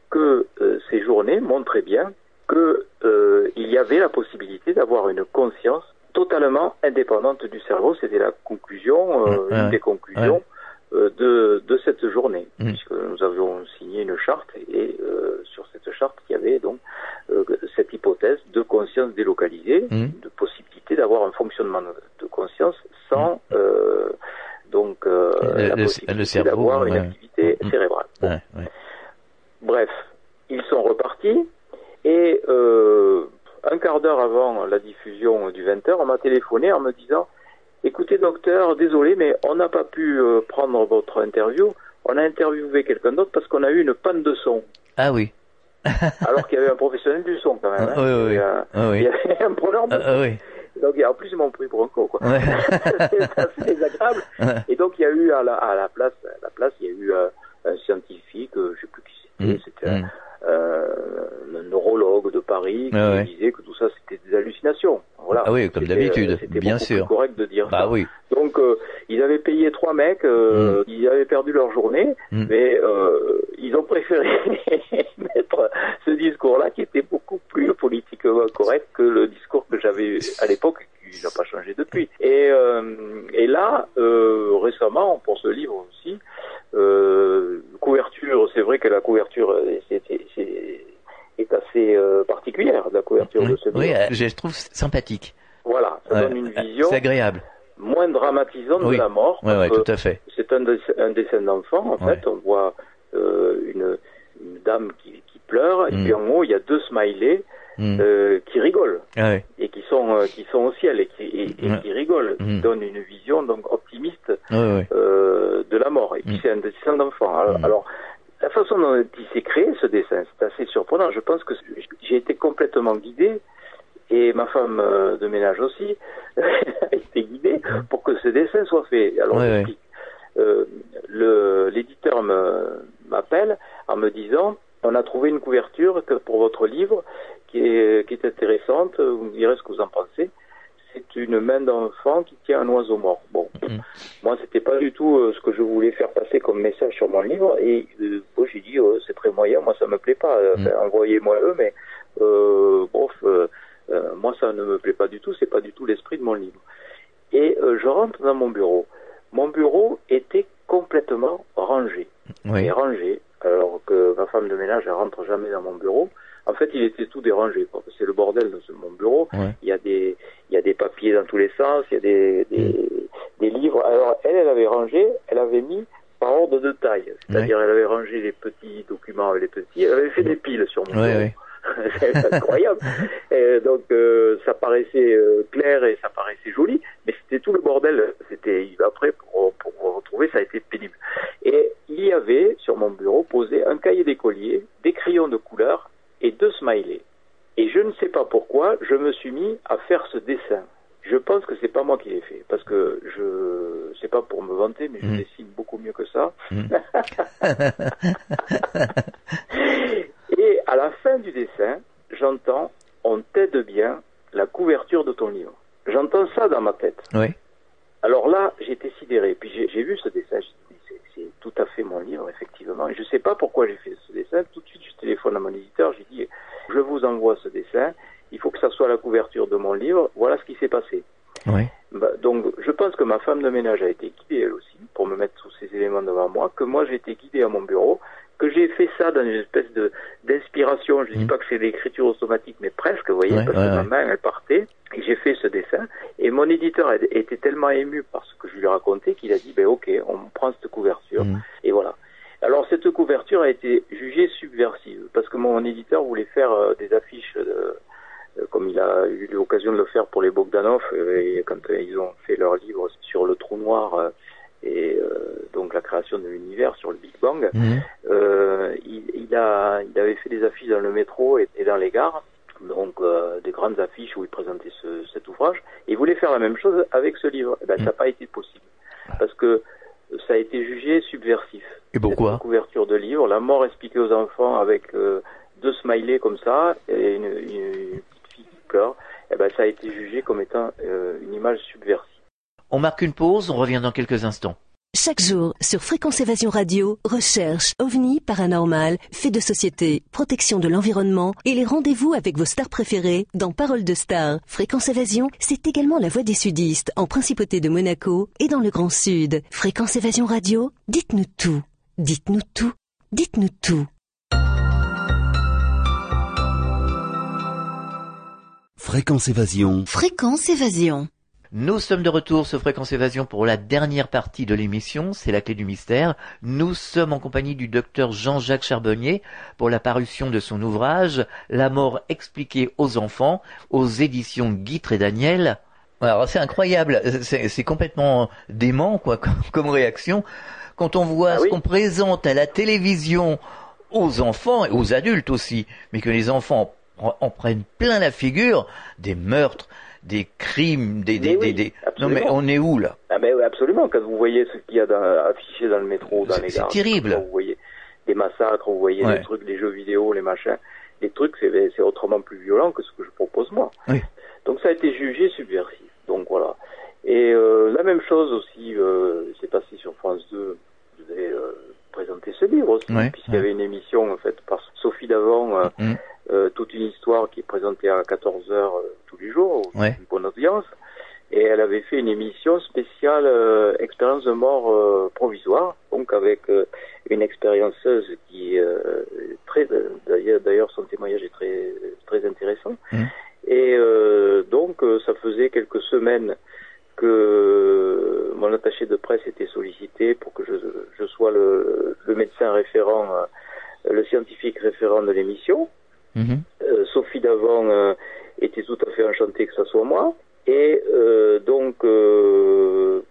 que euh, ces journées montraient bien que euh, il y avait la possibilité d'avoir une conscience totalement indépendante du cerveau. C'était la conclusion, euh, Ouais, une des conclusions euh, de, de cette journée, Mm. puisque nous avions signé une charte et euh, sur cette charte, il y avait donc euh, cette hypothèse de conscience délocalisée, Mm. de possibilité d'avoir un fonctionnement de, conscience sans euh, donc euh, la le- possibilité d'avoir une activité Mm. cérébrale. Bon. Bref, ils sont repartis et euh, un quart d'heure avant la diffusion du 20h, on m'a téléphoné en me disant Écoutez docteur, désolé, mais on n'a pas pu euh, prendre votre interview. On a interviewé quelqu'un d'autre parce qu'on a eu une panne de son. Ah oui. Alors qu'il y avait un professionnel du son quand même. hein. Ah, oui, oui, Il y oui. Ah Il y avait un preneur de Ah, ah oui. donc en plus ils m'ont pris pour un con quoi. Ouais. c'est assez désagréable. Et donc il y a eu à la, à la place, à la place il y a eu euh, un scientifique, euh, je sais plus qui c'était, Mm, c'était un, un neurologue de Paris qui ouais. disait que tout ça c'était Voilà. Ah oui, comme d'habitude, euh, bien sûr. correct de dire Bah ça. oui. Donc euh, ils avaient payé trois mecs, euh, ils avaient perdu leur journée, Mm. mais euh, ils ont préféré mettre ce discours-là qui était beaucoup plus politiquement correct que le discours que j'avais eu à l'époque, qui n'a pas changé depuis. Et, et là, récemment, pour ce livre aussi, couverture, c'est vrai que la couverture est assez euh, particulière, la couverture de Oui, ce livre. oui, euh, je trouve sympathique. Voilà, ça Ouais. donne une vision C'est agréable. moins dramatisante Oui. de la mort. Parce que tout à fait. c'est un, dessin- un dessin d'enfant, en Ouais. fait. On voit euh, une, une dame qui, qui pleure, et Mm. puis en haut, il y a deux smileys Mm. euh, qui rigolent, Ah et qui sont, euh, qui sont au ciel, et qui, et, et Ouais. qui rigolent, qui Mm. donnent une vision donc optimiste euh, de la mort. Et puis Mm. c'est un dessin d'enfant. Alors, alors, la façon dont il s'est créé, ce dessin, c'est assez surprenant. Je pense que j'ai été complètement guidé, et ma femme euh, de ménage aussi a été guidée pour que ce dessin soit fait. Alors. Ouais. Euh, l'éditeur me- m'appelle en me disant on a trouvé une couverture que pour votre livre qui est, qui est intéressante, vous me direz ce que vous en pensez. C'est une main d'enfant qui tient un oiseau mort. Bon, Mhm. moi c'était pas du tout euh, ce que je voulais faire passer comme message sur mon livre et euh, bon, j'ai dit euh, c'est très moyen, moi ça me plaît pas. Euh, enfin, Envoyez-moi le, mais euh, euh, moi ça ne me plaît pas du tout, c'est pas du tout l'esprit de mon livre. Et je rentre dans mon bureau. Mon bureau était complètement rangé Oui. est rangé, alors que ma femme de ménage, elle rentre jamais dans mon bureau. En fait, il était tout dérangé. C'est le bordel de ce- mon bureau. Ouais. Il y a des, il y a des papiers dans tous les sens, il y a des, des, des livres. Alors, elle, elle avait rangé, elle avait mis par ordre de taille. C'est-à-dire, elle avait rangé les petits documents avec les petits. Elle avait fait des piles sur mon Ouais, bureau. c'est incroyable. Et donc euh, ça paraissait euh, clair et ça paraissait joli, mais c'était tout le bordel. C'était après pour, pour retrouver, ça a été pénible. Et il y avait sur mon bureau posé un cahier d'écolier, des crayons de couleur et deux smileys. Et je ne sais pas pourquoi, je me suis mis à faire ce dessin. Je pense que c'est pas moi qui l'ai fait, parce que je, c'est pas pour me vanter, mais je Mm. dessine beaucoup mieux que ça. Mm. Et à la fin du dessin, j'entends on t'aide bien la couverture de ton livre. J'entends ça dans ma tête. Oui. Alors là, j'étais sidéré. Puis j'ai vu ce dessin, j'ai dit, mais c'est- tout à fait mon livre, effectivement. Et je ne sais pas pourquoi j'ai fait ce dessin. Tout de suite, je téléphone à mon éditeur, j'ai dit, je vous envoie ce dessin, il faut que ça soit la couverture de mon livre, voilà ce qui s'est passé. Oui. Bah, donc, je pense que ma femme de ménage a été guidée elle aussi pour me mettre tous ces éléments devant moi, que moi j'ai été guidé à mon bureau, que j'ai fait ça dans une espèce de d'inspiration. Je ne dis Mhm. pas que c'est l'écriture automatique, mais presque, vous voyez, Ouais, parce ouais, que ma main elle partait j'ai fait ce dessin. Et mon éditeur a- était tellement ému par ce que je lui racontais qu'il a dit, ben ok, on prend cette couverture Mm. et voilà. Alors cette couverture a été jugée subversive parce que mon éditeur voulait faire euh, des affiches euh, euh, comme il a eu l'occasion de le faire pour les Bogdanov euh, et quand ils ont fait leur livre sur le trou noir et donc la création de l'univers sur le Big Bang, Mhm. il, il a il avait fait des affiches dans le métro et, et dans les gares, donc euh, des grandes affiches où il présentait ce- cet ouvrage. Et il voulait faire la même chose avec ce livre. Eh ben, ça n'a pas été possible parce que ça a été jugé subversif. Et pourquoi Cette couverture de livre, la mort expliquée aux enfants avec euh, deux smileys comme ça et une, une- une petite fille qui pleure. Eh ben, ça a été jugé comme étant euh, une image subversive. On marque une pause, on revient dans quelques instants. Chaque jour, sur Fréquence Évasion Radio, recherche, ovni, paranormal, fait de société, protection de l'environnement et les rendez-vous avec vos stars préférées dans Parole de Stars. Fréquence Évasion, c'est également la voix des sudistes en Principauté de Monaco et dans le Grand Sud. Fréquence Évasion Radio, dites-nous tout. Dites-nous tout. Dites-nous tout. Fréquence Évasion. Fréquence Évasion. Nous sommes de retour sur Fréquence Évasion pour la dernière partie de l'émission, c'est la clé du mystère. Nous sommes en compagnie du docteur Jean-Jacques Charbonnier pour la parution de son ouvrage La mort expliquée aux enfants aux éditions Guitre et Daniel. Alors c'est incroyable, c'est complètement dément quoi comme, réaction quand on voit Ah ce qu'on présente à la télévision aux enfants et aux adultes aussi, mais que les enfants en, en prennent plein la figure des meurtres, des crimes, des, des, Mais oui, des- Non mais on est où là Ah mais oui, absolument, quand vous voyez ce qu'il y a dans- affiché dans le métro, dans C'est- les c'est gares, terrible. vous voyez des massacres, vous voyez Ouais. des trucs, les jeux vidéo, les machins, les trucs, c'est c'est autrement plus violent que ce que je propose moi. Oui. Donc ça a été jugé subversif. Donc voilà. Et euh, la même chose aussi, euh, c'est passé sur France 2. Vous avez euh, présenté ce livre aussi, Ouais, puisqu'il y avait une émission en fait par Sophie Davant, euh, Mhm. Euh, toute une histoire qui est présentée à 14 heures euh, tous les jours, Ouais. une bonne audience. Et elle avait fait une émission spéciale euh, expérience de mort euh, provisoire, donc avec euh, une expérienceuse qui euh, très d'ailleurs son témoignage est très très intéressant. Mhm. Et euh, donc ça faisait quelques semaines que mon attaché de presse était sollicité pour que je, je sois le, le médecin référent, le scientifique référent de l'émission. Mhm. Euh, Sophie Davant euh, était tout à fait enchantée que ça soit moi. Et euh, donc,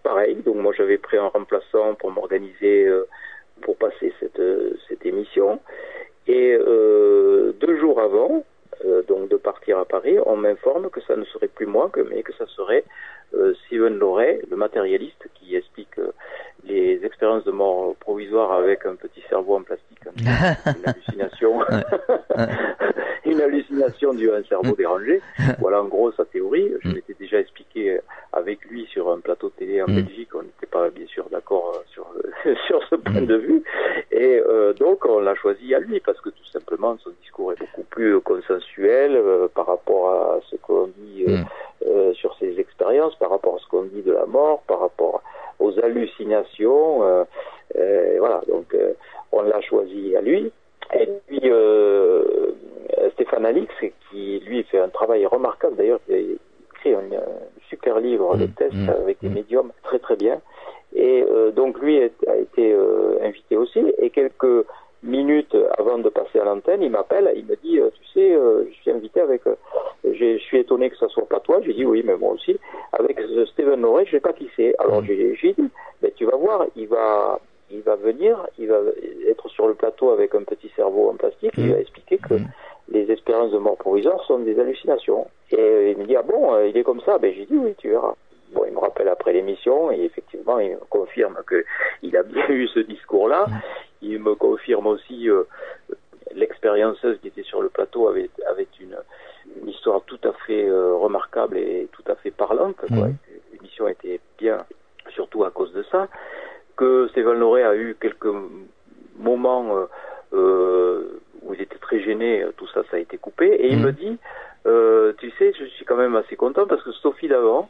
pareil, donc moi j'avais pris un remplaçant pour m'organiser pour passer cette, cette émission. Et deux jours avant, donc de partir à Paris, on m'informe que ça ne serait plus moi, que, mais que ça serait Steven Loret, le matérialiste, qui explique les expériences de mort provisoire avec un petit cerveau en plastique. Une hallucination. une hallucination due à un cerveau dérangé. Voilà en gros sa théorie. Je m'étais déjà expliqué expliqué avec lui sur un plateau télé en Mm. Belgique. On n'était pas bien sûr d'accord euh, sur, sur ce point de vue. Et euh, donc on l'a choisi à lui parce que tout simplement son discours est beaucoup plus consensuel euh, par rapport à ce qu'on dit euh, Mm. euh, sur ses expériences, par rapport à ce qu'on dit de la mort, par rapport aux hallucinations. euh, euh, voilà, donc euh, on l'a choisi à lui. Et puis euh, Stéphane Alix, qui lui fait un travail remarquable d'ailleurs, il a écrit un, un super livre de Mm, tests mm, avec des mm. médiums très très bien. Et euh, donc lui a été euh, invité aussi. Et quelques minutes avant de passer à l'antenne, il m'appelle, il me dit, euh, tu sais, euh, je suis invité avec, euh, je suis étonné que ça soit pas toi. J'ai dit oui, mais moi aussi. Avec Steven Loret, je sais pas qui c'est. Alors Mm. j'ai dit, ben, tu vas voir, il va, il va venir, il va être sur le plateau avec un petit cerveau en plastique. Il Mm. va expliquer que. Les expériences de mort provisoire sont des hallucinations. Et euh, il me dit ah bon, euh, il est comme ça. Ben j'ai dit oui, tu verras. Bon, il me rappelle après l'émission et effectivement, il me confirme que il a bien eu ce discours-là. Il me confirme aussi euh, l'expérienceuse qui était sur le plateau avait, avait une, une histoire tout à fait euh, remarquable et tout à fait parlante. quoi. L'émission était bien, surtout à cause de ça. Que Stéphane Loret a eu quelques moments euh, où il était très gêné, tout ça, ça a été coupé. Et il Mhm. me dit, euh, tu sais, je suis quand même assez content parce que Sophie d'avant,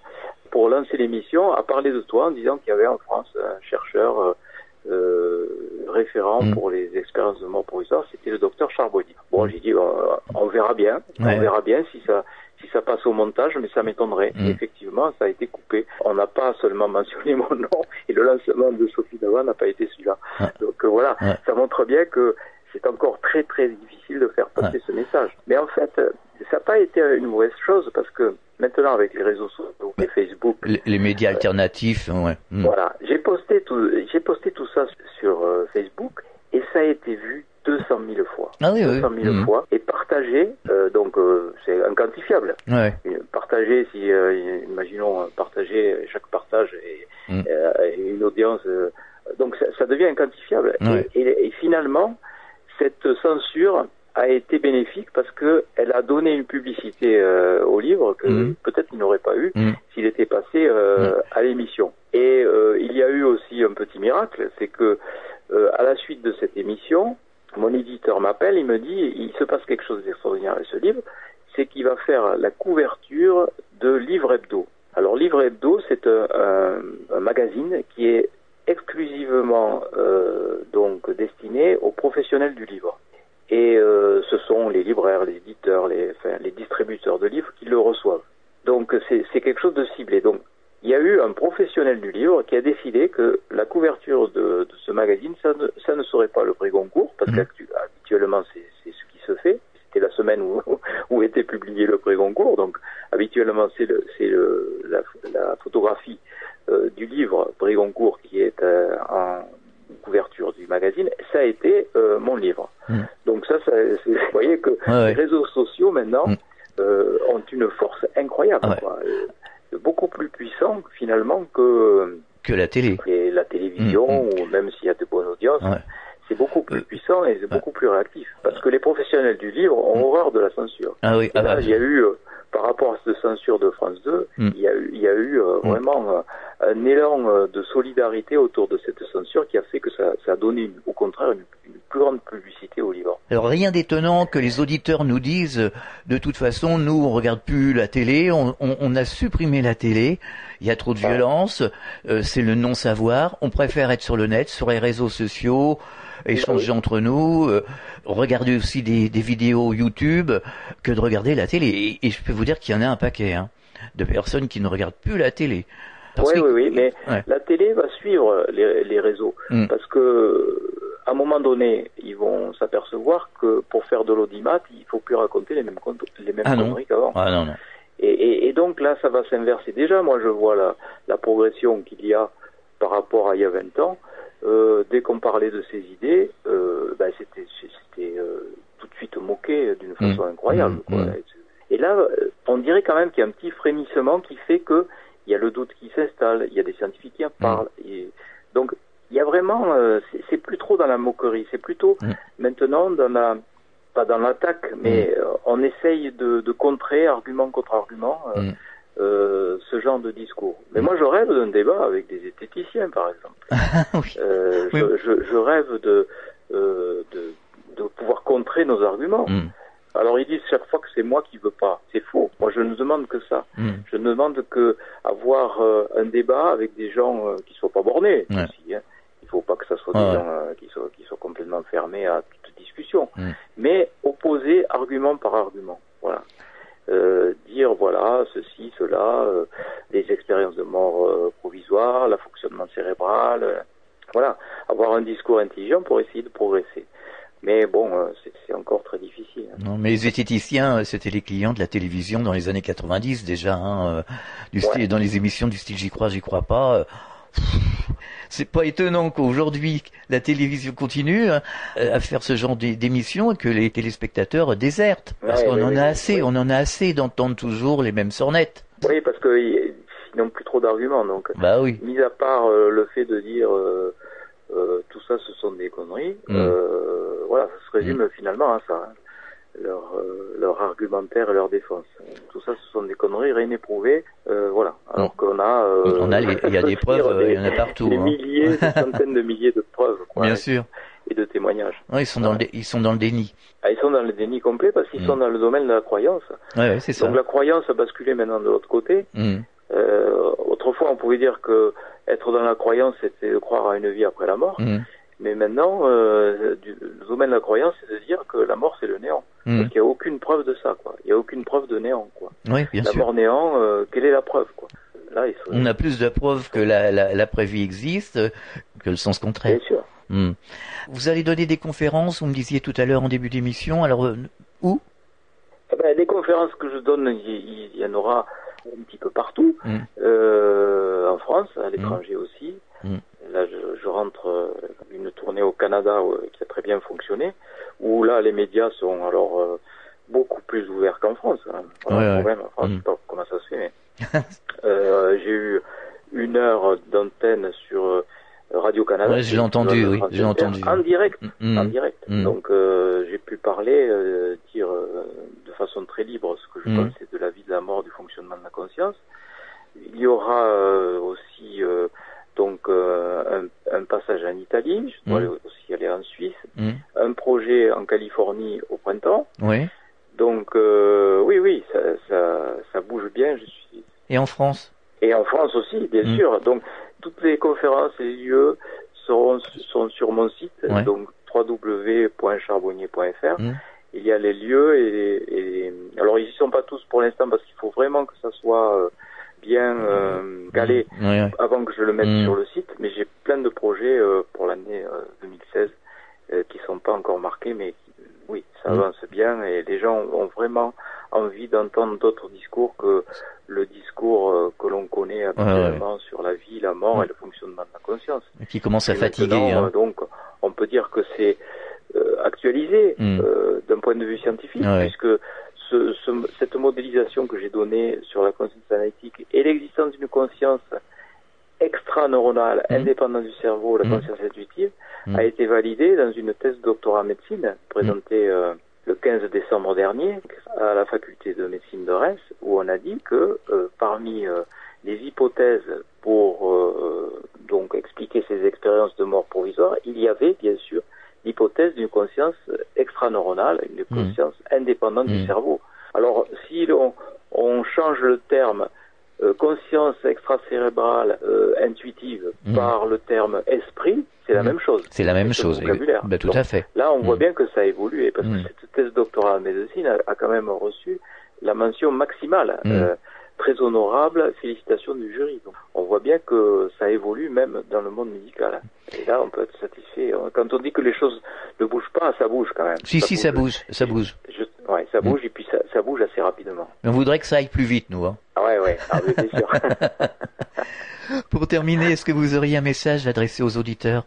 pour lancer l'émission, a parlé de toi en disant qu'il y avait en France un chercheur euh, euh, référent Mhm. pour les expériences de mort provisoire, c'était le docteur Charbonnier. Bon, j'ai dit, on, on verra bien, Ouais. on verra bien si ça si ça passe au montage, mais ça m'étonnerait. Effectivement, ça a été coupé. On n'a pas seulement mentionné mon nom et le lancement de Sophie Davant n'a pas été celui-là. Donc euh, voilà, Ouais. ça montre bien que c'est encore très très difficile de faire passer ce message. Mais en fait, euh, ça n'a pas été une mauvaise chose parce que maintenant avec les réseaux sociaux, les Facebook, Les, les médias alternatifs, ouais. Mm. voilà, j'ai posté tout, j'ai posté tout ça sur euh, Facebook et ça a été vu 200 000 fois. Ah oui, oui. 200 000 Mm. fois et partagé, euh, donc euh, c'est inquantifiable. Ouais. Partager, si euh, imaginons euh, partager chaque partage et, Mm. euh, et une audience, euh, donc ça, ça devient inquantifiable. Ouais. Et, et- et finalement, cette censure a été bénéfique parce que elle a donné une publicité euh, au livre que Mhm. peut-être il n'aurait pas eu Mm. s'il était passé euh, à l'émission. Et euh, il y a eu aussi un petit miracle, c'est que à la suite de cette émission, mon éditeur m'appelle, il me dit il se passe quelque chose d'extraordinaire avec ce livre, c'est qu'il va faire la couverture de Livre Hebdo. Alors Livre Hebdo, c'est un, un- un magazine qui est exclusivement euh, donc destiné aux professionnels du livre. Et euh, ce sont les libraires, les éditeurs, les, enfin, les distributeurs de livres qui le reçoivent. Donc c'est quelque chose de ciblé. Donc il y a eu un professionnel du livre qui a décidé que la couverture de, de ce magazine, ça ne, ça ne serait pas le prix Goncourt, parce Mhm. qu'habituellement c'est ce qui se fait. C'était la semaine où, où était publié le prix Goncourt, donc habituellement c'est la, la photographie du livre prix Goncourt qui est euh, en couverture du magazine. Ça a été euh, mon livre. Mhm. Donc ça, ça vous voyez que les réseaux sociaux maintenant euh, ont une force incroyable, quoi. Euh, beaucoup plus puissant finalement que Que la télé. et la télévision Mm, ou même s'il y a de bonnes audiences. Ouais. C'est beaucoup plus Euh, puissant et c'est beaucoup plus réactif. Parce que les professionnels du livre ont Mm. horreur de la censure. Ah oui, ah là, bah, il y a eu, euh, par rapport à cette censure de France 2, Mm. il y a eu, il y a eu euh, Mm. vraiment euh, un élan de solidarité autour de cette censure qui a fait que ça, ça a donné une- au contraire une, une plus grande publicité au livre. Alors rien d'étonnant que les auditeurs nous disent de toute façon nous on regarde plus la télé, on, on- on a supprimé la télé, il y a trop de violence, c'est le non savoir, on préfère être sur le net, sur les réseaux sociaux, échanger entre nous, euh, regarder aussi des, des vidéos YouTube que de regarder la télé. Et, et je peux vous dire qu'il y en a un paquet hein, de personnes qui ne regardent plus la télé. Parce Oui, que- oui, oui, mais Ouais. la télé va suivre les, les réseaux Mm. parce que à un moment donné, ils vont s'apercevoir que pour faire de l'audimat, il faut plus raconter les mêmes, les mêmes Ah conneries qu'avant. Ah non non. Et, et- et donc là, ça va s'inverser. Déjà, moi, je vois la, la progression qu'il y a par rapport à il y a 20 ans. Euh, dès qu'on parlait de ces idées, euh, ben, c'était c'était, euh, tout de suite moqué d'une façon incroyable. Mmh, quoi. mmh. Et là, on dirait quand même qu'il y a un petit frémissement qui fait que il y a le doute qui s'installe, il y a des scientifiques qui en parlent. Et donc, il y a vraiment, euh, c'est- plus trop dans la moquerie, c'est plutôt maintenant dans la, pas dans l'attaque, mais euh, on essaye de, de contrer argument contre argument. euh, ce genre de discours. Mais moi, je rêve d'un débat avec des esthéticiens, par exemple. Oui. Euh, Oui. je, je, je rêve de, euh, de, de pouvoir contrer nos arguments. Mm, Alors ils disent chaque fois que c'est moi qui veux pas. C'est faux. Moi je ne demande que ça. mm. Je ne demande que avoir euh, un débat avec des gens euh, qui soient pas bornés Ouais. aussi. Hein. Il faut pas que ça soit des gens euh, qui soient qui soient complètement fermés à toute discussion. Mm. Mais opposer argument par argument. Voilà. Euh, dire voilà ceci, cela, euh, les expériences de mort euh, provisoire, le fonctionnement cérébral, euh, voilà, avoir un discours intelligent pour essayer de progresser. Mais bon, euh, c'est encore très difficile. hein. Non, mais les esthéticiens, euh, c'était les clients de la télévision dans les années 90 déjà, hein, du Ouais. style, dans les émissions du style J'y crois, j'y crois pas. C'est pas étonnant qu'aujourd'hui la télévision continue hein, euh, à faire ce genre d'é- d'émissions et que les téléspectateurs désertent. Parce Ouais, qu'on ouais, en ouais, a assez, on en a assez d'entendre toujours les mêmes sornettes. Oui, parce qu'ils n'ont plus trop d'arguments. Donc, Bah oui. mis à part euh, le fait de dire euh, euh, tout ça, ce sont des conneries, Mm. euh, voilà, ça se résume finalement à ça. hein. Leur, euh, leur argumentaire et leur défense. Tout ça, ce sont des conneries rien éprouvées. Euh, voilà. Alors qu'on a. euh, On a les- il y a des preuves, euh, il y en a partout, Des hein. milliers, des centaines de milliers de preuves. Quoi, Bien et- sûr. Et de témoignages. Ouais, ils sont dans le, ils sont dans le déni. Ah, ils sont dans le déni complet parce qu'ils Mm. sont dans le domaine de la croyance. Ouais, ouais, c'est ça. Donc la croyance a basculé maintenant de l'autre côté. Mm. Euh, autrefois, on pouvait dire que être dans la croyance, c'était de croire à une vie après la mort. Mm. Mais maintenant, euh, du, le domaine de la croyance, c'est de dire que la mort, c'est le néant. Mm. Parce qu'il n'y a aucune preuve de ça, quoi. Il n'y a aucune preuve de néant, quoi. Oui, bien la sûr. mort néant, euh, quelle est la preuve, quoi? Là, il faut... On a plus de preuves que la, la, l'après-vie existe euh, que le sens contraire. Bien sûr. Hmm. Vous allez donner des conférences, vous me disiez tout à l'heure en début d'émission, alors euh, où? Eh ben, les conférences que je donne, il y, en aura un petit peu partout, Mm. euh, en France, à l'étranger aussi. Là, je, je rentre euh, une tournée au Canada euh, qui a très bien fonctionné, où là, les médias sont alors euh, beaucoup plus ouverts qu'en France. Hein. Voilà Ouais, ouais. en France, Mm. je sais pas comment ça se fait, mais euh, j'ai eu une heure d'antenne sur euh, Radio Canada. Ouais, je l'ai entendu, oui, je l'ai entendu. En direct Hmm. en direct. Mm. Donc euh, j'ai pu parler, euh, dire euh, de façon très libre ce que je pensais de la vie, de la mort, du fonctionnement de la conscience. Il y aura euh, aussi euh, donc euh, un, un passage en Italie, je dois Mm. aussi aller en Suisse, Hmm. un projet en Californie au printemps. Oui. Donc euh, oui, oui, ça, ça, ça bouge bien. Je suis Et en France? Et en France aussi, bien Mm. sûr. Donc, toutes les conférences et les lieux seront, sont sur mon site, Ouais. donc www.charbonnier.fr. Mm. Il y a les lieux et, et- alors ils y sont pas tous pour l'instant parce qu'il faut vraiment que ça soit euh, bien euh, calé Oui, oui. avant que je le mette Mm. sur le site. Mais j'ai plein de projets euh, pour l'année euh, 2016 euh, qui sont pas encore marqués, mais oui, ça Mm. avance bien et les gens ont vraiment envie d'entendre d'autres discours que le discours euh, que l'on connaît habituellement sur la vie, la mort Mm. et le fonctionnement de la conscience. Qui commence à Et fatiguer. hein. euh, donc, on peut dire que c'est euh, actualisé euh, d'un point de vue scientifique, puisque ce, ce- cette modélisation que j'ai donnée sur la conscience analytique et l'existence d'une conscience extra-neuronale Mm. indépendante du cerveau, la Mm. conscience intuitive, Mm. a été validée dans une thèse de doctorat en médecine présentée euh, le 15 décembre dernier à la faculté de médecine de Reims, où on a dit que euh, parmi euh, les hypothèses pour donc expliquer ces expériences de mort provisoire, il y avait bien sûr l'hypothèse d'une conscience extraneuronale, une Mm. conscience indépendante du cerveau. Alors si l'on on change le terme euh, conscience extracérébrale euh, intuitive Mm. par le terme esprit, c'est la même chose. C'est la même chose. le vocabulaire. Bah, tout Donc, à fait. Là, on voit bien que ça a évolué parce que cette thèse doctorale en médecine a, a quand même reçu la mention maximale. Euh, très honorable, félicitations du jury. Donc, on voit bien que ça évolue même dans le monde médical. Et là, on peut être satisfait. Quand on dit que les choses ne bougent pas, ça bouge quand même. Si, si, ça bouge, ça bouge. Je- ouais, ça Mm. bouge et puis ça, ça bouge assez rapidement. Mais on voudrait que ça aille plus vite, nous. Hein. Ah ouais, ouais, ah, c'est sûr. Pour terminer, est-ce que vous auriez un message adressé aux auditeurs?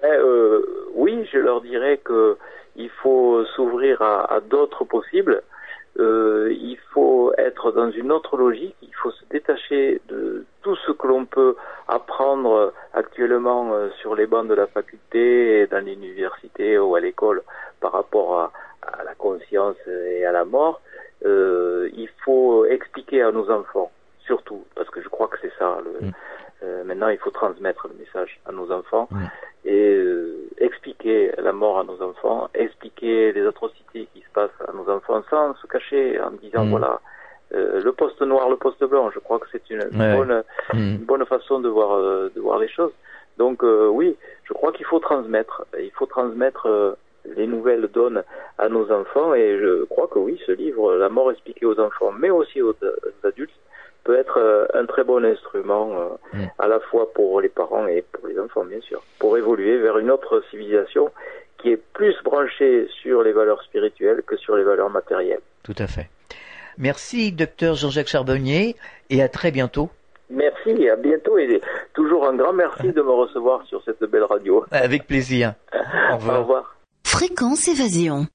Ben, euh, oui, je leur dirais que il faut s'ouvrir à, à d'autres possibles. Euh, il faut être dans une autre logique. Il faut se détacher de tout ce que l'on peut apprendre actuellement euh, sur les bancs de la faculté dans l'université ou à l'école par rapport à, à la conscience et à la mort. euh, il faut expliquer à nos enfants, surtout, parce que je crois que c'est ça. Le, Mm. Euh, maintenant, il faut transmettre le message à nos enfants et euh, expliquer la mort à nos enfants, expliquer les atrocités qui se passent à nos enfants sans se cacher en disant Mm. voilà. euh, le poste noir, le poste blanc, je crois que c'est une, Ouais. bonne, Mm. une bonne façon de voir euh, de voir les choses. Donc euh, oui, je crois qu'il faut transmettre, il faut transmettre les nouvelles donnes à nos enfants et je crois que oui, ce livre, La mort expliquée aux enfants, mais aussi aux, aux adultes, peut être euh, un très bon instrument euh, Mm. à la fois pour les parents et pour les enfants, bien sûr, pour évoluer vers une autre civilisation qui est plus branchée sur les valeurs spirituelles que sur les valeurs matérielles. Tout à fait. Merci, docteur Jean-Jacques Charbonnier, et à très bientôt. Merci, à bientôt et toujours un grand merci de me recevoir sur cette belle radio. Avec plaisir. Au revoir. Au revoir. Fréquence Évasion.